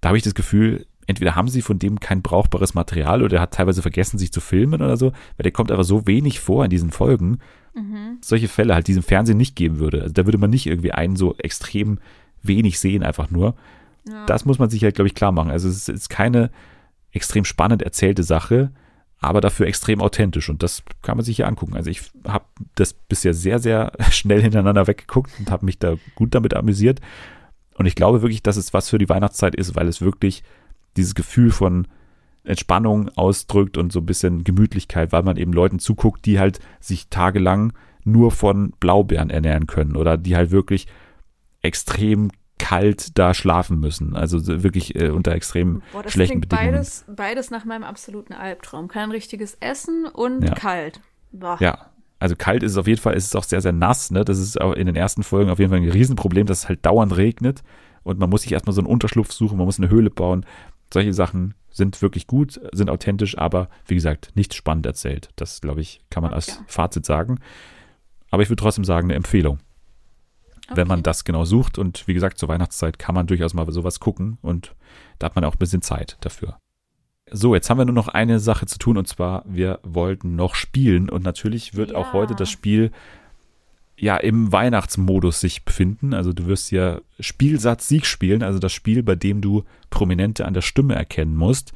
da habe ich das Gefühl, entweder haben sie von dem kein brauchbares Material oder er hat teilweise vergessen, sich zu filmen oder so, weil der kommt einfach so wenig vor in diesen Folgen. Mhm. Solche Fälle halt, die es im Fernsehen nicht geben würde. Also da würde man nicht irgendwie einen so extrem wenig sehen, einfach nur. Ja. Das muss man sich halt, glaube ich, klar machen. Also es ist keine extrem spannend erzählte Sache, aber dafür extrem authentisch. Und das kann man sich hier angucken. Also ich habe das bisher sehr, sehr [LAUGHS] schnell hintereinander weggeguckt und habe mich da gut damit amüsiert. Und ich glaube wirklich, dass es was für die Weihnachtszeit ist, weil es wirklich dieses Gefühl von Entspannung ausdrückt und so ein bisschen Gemütlichkeit, weil man eben Leuten zuguckt, die halt sich tagelang nur von Blaubeeren ernähren können oder die halt wirklich extrem kalt da schlafen müssen. Also so wirklich äh, unter extrem Boah, das schlechten klingt Bedingungen. beides, beides nach meinem absoluten Albtraum. Kein richtiges Essen und Ja. kalt. Boah. Ja, also kalt ist es auf jeden Fall, ist es auch sehr, sehr nass. Ne? Das ist auch in den ersten Folgen auf jeden Fall ein Riesenproblem, dass es halt dauernd regnet und man muss sich erstmal so einen Unterschlupf suchen, man muss eine Höhle bauen. Solche Sachen sind wirklich gut, sind authentisch, aber wie gesagt, nicht spannend erzählt. Das, glaube ich, kann man als Okay. Fazit sagen. Aber ich würde trotzdem sagen, eine Empfehlung. Wenn man Okay. das genau sucht und wie gesagt, zur Weihnachtszeit kann man durchaus mal sowas gucken und da hat man auch ein bisschen Zeit dafür. So, jetzt haben wir nur noch eine Sache zu tun und zwar, wir wollten noch spielen und natürlich wird auch Ja. heute das Spiel ja im Weihnachtsmodus sich befinden. Also du wirst ja Spielsatz Sieg spielen, also das Spiel, bei dem du Prominente an der Stimme erkennen musst.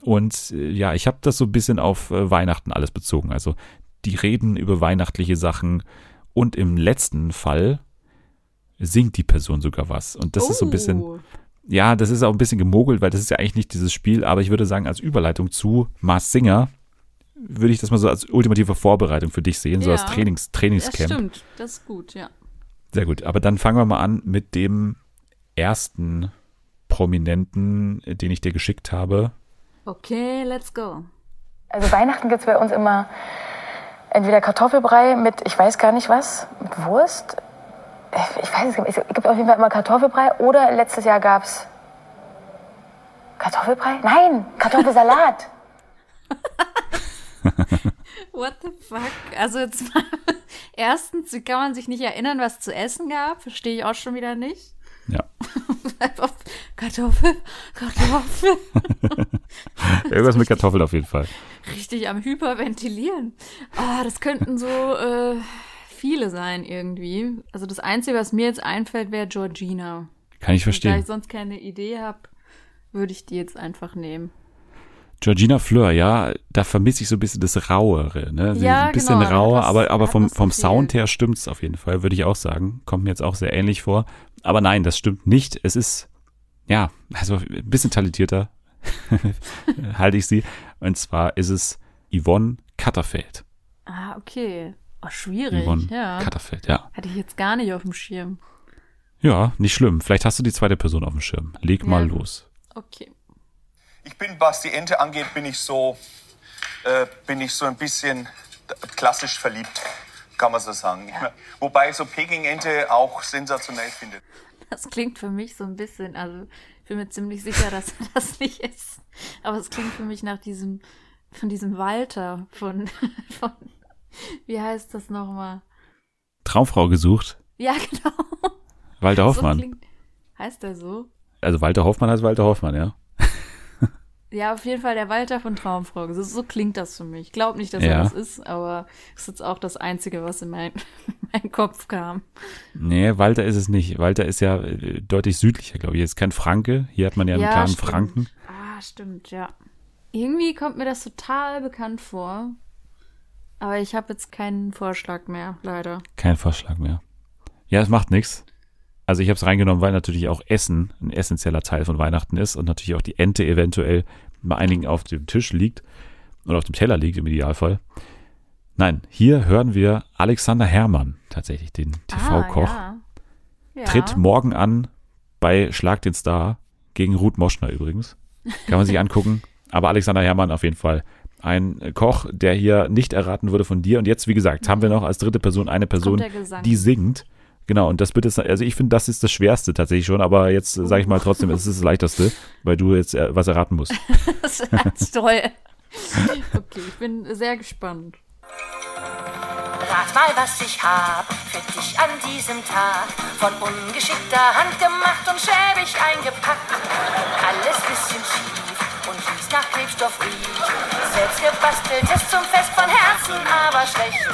Und äh, ja, ich habe das so ein bisschen auf äh, Weihnachten alles bezogen. Also die reden über weihnachtliche Sachen und im letzten Fall singt die Person sogar was. Und das ist so ein bisschen, Oh. ja, das ist auch ein bisschen gemogelt, weil das ist ja eigentlich nicht dieses Spiel, aber ich würde sagen, als Überleitung zu Mars Singer würde ich das mal so als ultimative Vorbereitung für dich sehen, so als Ja. Trainings, Das Trainingscamp. stimmt. Das ist gut, ja. Sehr gut, aber dann fangen wir mal an mit dem ersten Prominenten, den ich dir geschickt habe. Okay, let's go. Also Weihnachten gibt es bei uns immer entweder Kartoffelbrei mit, ich weiß gar nicht was, mit Wurst. Ich weiß es gar nicht. Es gibt auf jeden Fall immer Kartoffelbrei oder letztes Jahr gab es Kartoffelbrei? Nein, Kartoffelsalat. [LAUGHS] What the fuck? Also jetzt mal, [LAUGHS] erstens, wie kann man sich nicht erinnern, was zu essen gab? Verstehe ich auch schon wieder nicht. Ja, [LAUGHS] Kartoffel, Kartoffel. irgendwas mit Kartoffeln auf jeden Fall. Richtig am Hyperventilieren. Ah, das könnten so äh, viele sein irgendwie. Also das Einzige, was mir jetzt einfällt, wäre Georgina. Kann ich Da verstehen. ich sonst keine Idee habe, würde ich die jetzt einfach nehmen. Georgina Fleur, ja, da vermisse ich so ein bisschen das Rauere, ne? Sie Ja, ist ein bisschen genau, rauer, aber, aber vom, vom. Sound her stimmt's auf jeden Fall, würde ich auch sagen. Kommt mir jetzt auch sehr ähnlich vor. Aber nein, das stimmt nicht. Es ist, ja, also ein bisschen talentierter [LAUGHS] halte ich sie. Und zwar ist es Yvonne Katterfeld. Ah, okay. Oh, schwierig. Yvonne ja. Katterfeld, ja. Hatte ich jetzt gar nicht auf dem Schirm. Ja, nicht schlimm. Vielleicht hast du die zweite Person auf dem Schirm. Leg mal Ja. los. Okay. Ich bin, was die Ente angeht, bin ich so, äh, bin ich so ein bisschen klassisch verliebt, kann man so sagen. Wobei ich so Peking-Ente auch sensationell finde. Das klingt für mich so ein bisschen, also ich bin mir ziemlich sicher, dass er das nicht ist. Aber es klingt für mich nach diesem, von diesem Walter, von, [LAUGHS] von [LAUGHS] wie heißt das nochmal? Traumfrau gesucht. Ja, [LAUGHS] genau. Walter So Hoffmann. klingt, heißt der so? also Walter Hoffmann heißt Walter Hoffmann, ja. Ja, auf jeden Fall der Walter von Traumfrau. So, so klingt das für mich. Ich glaube nicht, dass Ja. er das ist, aber es ist jetzt auch das Einzige, was in mein, [LAUGHS] meinen Kopf kam. Nee, Walter ist es nicht. Walter ist ja äh, deutlich südlicher, glaube ich. Ist kein Franke. Hier hat man ja einen klaren stimmt. Franken. Ah, stimmt, ja. Irgendwie kommt mir das total bekannt vor. Aber ich habe jetzt keinen Vorschlag mehr, leider. Kein Vorschlag mehr. Ja, es macht nichts. Also ich habe es reingenommen, weil natürlich auch Essen ein essentieller Teil von Weihnachten ist und natürlich auch die Ente eventuell bei einigen auf dem Tisch liegt oder auf dem Teller liegt im Idealfall. Nein, hier hören wir Alexander Herrmann, tatsächlich den TV-Koch. Ah, ja. ja. Tritt morgen an bei Schlag den Star gegen Ruth Moschner übrigens. Kann man sich angucken. Aber Alexander Herrmann auf jeden Fall ein Koch, der hier nicht erraten wurde von dir. Und jetzt, wie gesagt, haben wir noch als dritte Person eine Person, die singt. Genau, und das bitte, also ich finde, das ist das Schwerste tatsächlich schon, aber jetzt sage ich mal trotzdem, es ist das Leichteste, weil du jetzt äh, was erraten musst. [LAUGHS] Das ist ganz toll. Okay, ich bin sehr gespannt. Rat mal, was ich hab für dich an diesem Tag. Von ungeschickter Hand gemacht und schäbig eingepackt. Alles bisschen schief und riecht nach Klebstoff riecht. Selbst gebasteltes zum Fest von Herzen, aber schlecht.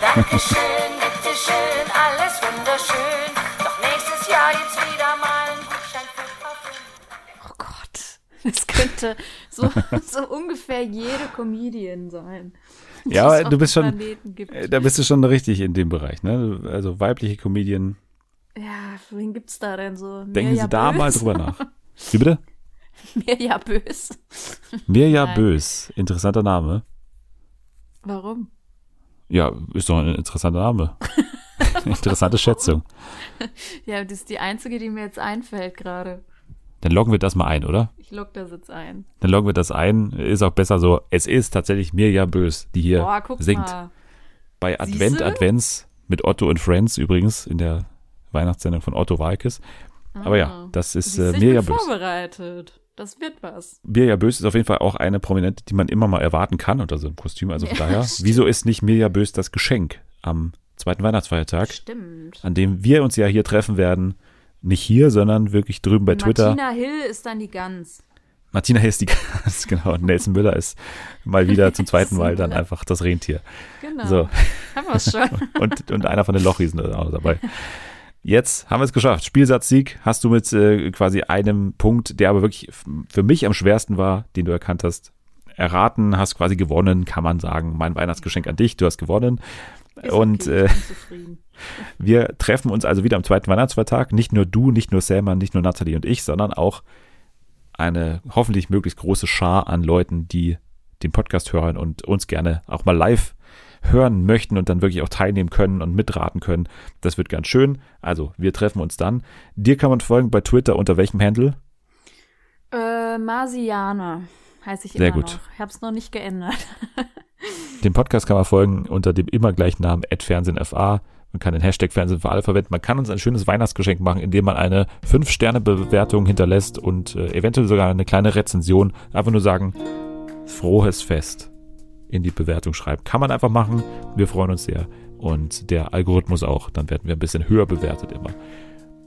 Dankeschön, bitteschön, alles wunderschön. Doch nächstes Jahr gibt's wieder mal einen Gutschein für Parfüm. Oh Gott. Das könnte so, [LAUGHS] so ungefähr jede Comedian sein. Ja, du bist schon, gibt. äh, da bist du schon richtig in dem Bereich, ne? Also weibliche Comedian, Ja, wen gibt's da denn so? denken Mirja Sie da mal drüber nach. [LAUGHS] Wie bitte? [LAUGHS] Mirja Bös. Mirja Nein. Bös, interessanter Name. Warum? Ja, ist doch ein interessanter Name. [LAUGHS] Interessante Schätzung. Ja, das ist die einzige, die mir jetzt einfällt gerade. Dann loggen wir das mal ein, oder? Ich lock das jetzt ein. Dann loggen wir das ein. Ist auch besser so. Es ist tatsächlich Mirja Bös, die hier Boah, guck singt. mal. Bei Advent Siehste? Advents mit Otto und Friends übrigens in der Weihnachtssendung von Otto Walkes. Aber ja, das ist äh, Mirja Bös. vorbereitet. Das wird was. Mirja Bös ist auf jeden Fall auch eine Prominente, die man immer mal erwarten kann unter so einem Kostüm. Also von Ja, daher, stimmt. wieso ist nicht Mirja Bös das Geschenk am zweiten Weihnachtsfeiertag, Stimmt. an dem wir uns ja hier treffen werden? Nicht hier, sondern wirklich drüben bei Twitter. Martina Hill ist dann die Gans. Martina Hill ist die [LAUGHS] Gans, genau. Und Nelson Müller ist mal wieder zum [LAUGHS] zweiten Mal dann einfach das Rentier. Genau. So. Haben wir schon. [LAUGHS] Und, und einer von den Lochriesen ist auch dabei. Jetzt haben wir es geschafft. Spielsatzsieg hast du mit äh, quasi einem Punkt, der aber wirklich für mich am schwersten war, den du erkannt hast, erraten, hast quasi gewonnen, kann man sagen. Mein Weihnachtsgeschenk an dich, du hast gewonnen. Ist und okay, äh, [LAUGHS] wir treffen uns also wieder am zweiten Weihnachtsfeiertag. Nicht nur du, nicht nur Selma, nicht nur Nathalie und ich, sondern auch eine hoffentlich möglichst große Schar an Leuten, die den Podcast hören und uns gerne auch mal live hören möchten und dann wirklich auch teilnehmen können und mitraten können. Das wird ganz schön. Also, wir treffen uns dann. Dir kann man folgen bei Twitter unter welchem Handle? Äh, Marsianer heiße ich Sehr immer gut. noch. Ich habe es noch nicht geändert. [LAUGHS] Dem Podcast kann man folgen unter dem immer gleichen Namen @fernsehenfa. Man kann den Hashtag Fernsehen für alle verwenden. Man kann uns ein schönes Weihnachtsgeschenk machen, indem man eine 5-Sterne-Bewertung hinterlässt und äh, eventuell sogar eine kleine Rezension. Einfach nur sagen, frohes Fest in die Bewertung schreiben. Kann man einfach machen. Wir freuen uns sehr. Und der Algorithmus auch. Dann werden wir ein bisschen höher bewertet immer.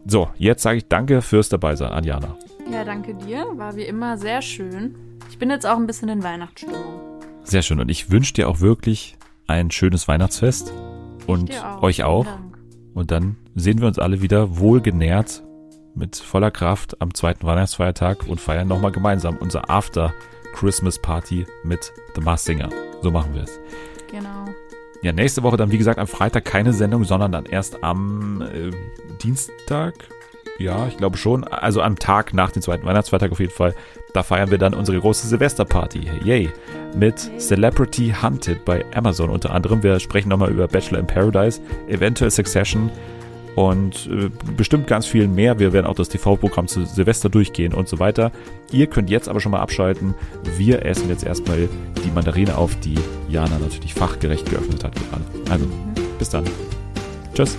So, jetzt sage ich danke fürs Dabeisein, Anjana. Ja, danke dir. War wie immer sehr schön. Ich bin jetzt auch ein bisschen in Weihnachtsstimmung. Sehr schön. Und ich wünsche dir auch wirklich ein schönes Weihnachtsfest. Und auch. euch auch. Und dann sehen wir uns alle wieder wohlgenährt mit voller Kraft am zweiten Weihnachtsfeiertag und feiern nochmal gemeinsam unser After Christmas Party mit The Mars Singer. So machen wir es. Genau. Ja, nächste Woche dann, wie gesagt, am Freitag keine Sendung, sondern dann erst am äh, Dienstag. Ja, ich glaube schon. Also am Tag nach dem zweiten Weihnachtsfeiertag auf jeden Fall. Da feiern wir dann unsere große Silvesterparty. Yay! Mit Celebrity Hunted bei Amazon unter anderem. Wir sprechen nochmal über Bachelor in Paradise, eventuell Succession und äh, bestimmt ganz viel mehr. Wir werden auch das TV-Programm zu Silvester durchgehen und so weiter. Ihr könnt jetzt aber schon mal abschalten. Wir essen jetzt erstmal die Mandarine auf, die Jana natürlich fachgerecht geöffnet hat gerade. Also, bis dann. Tschüss.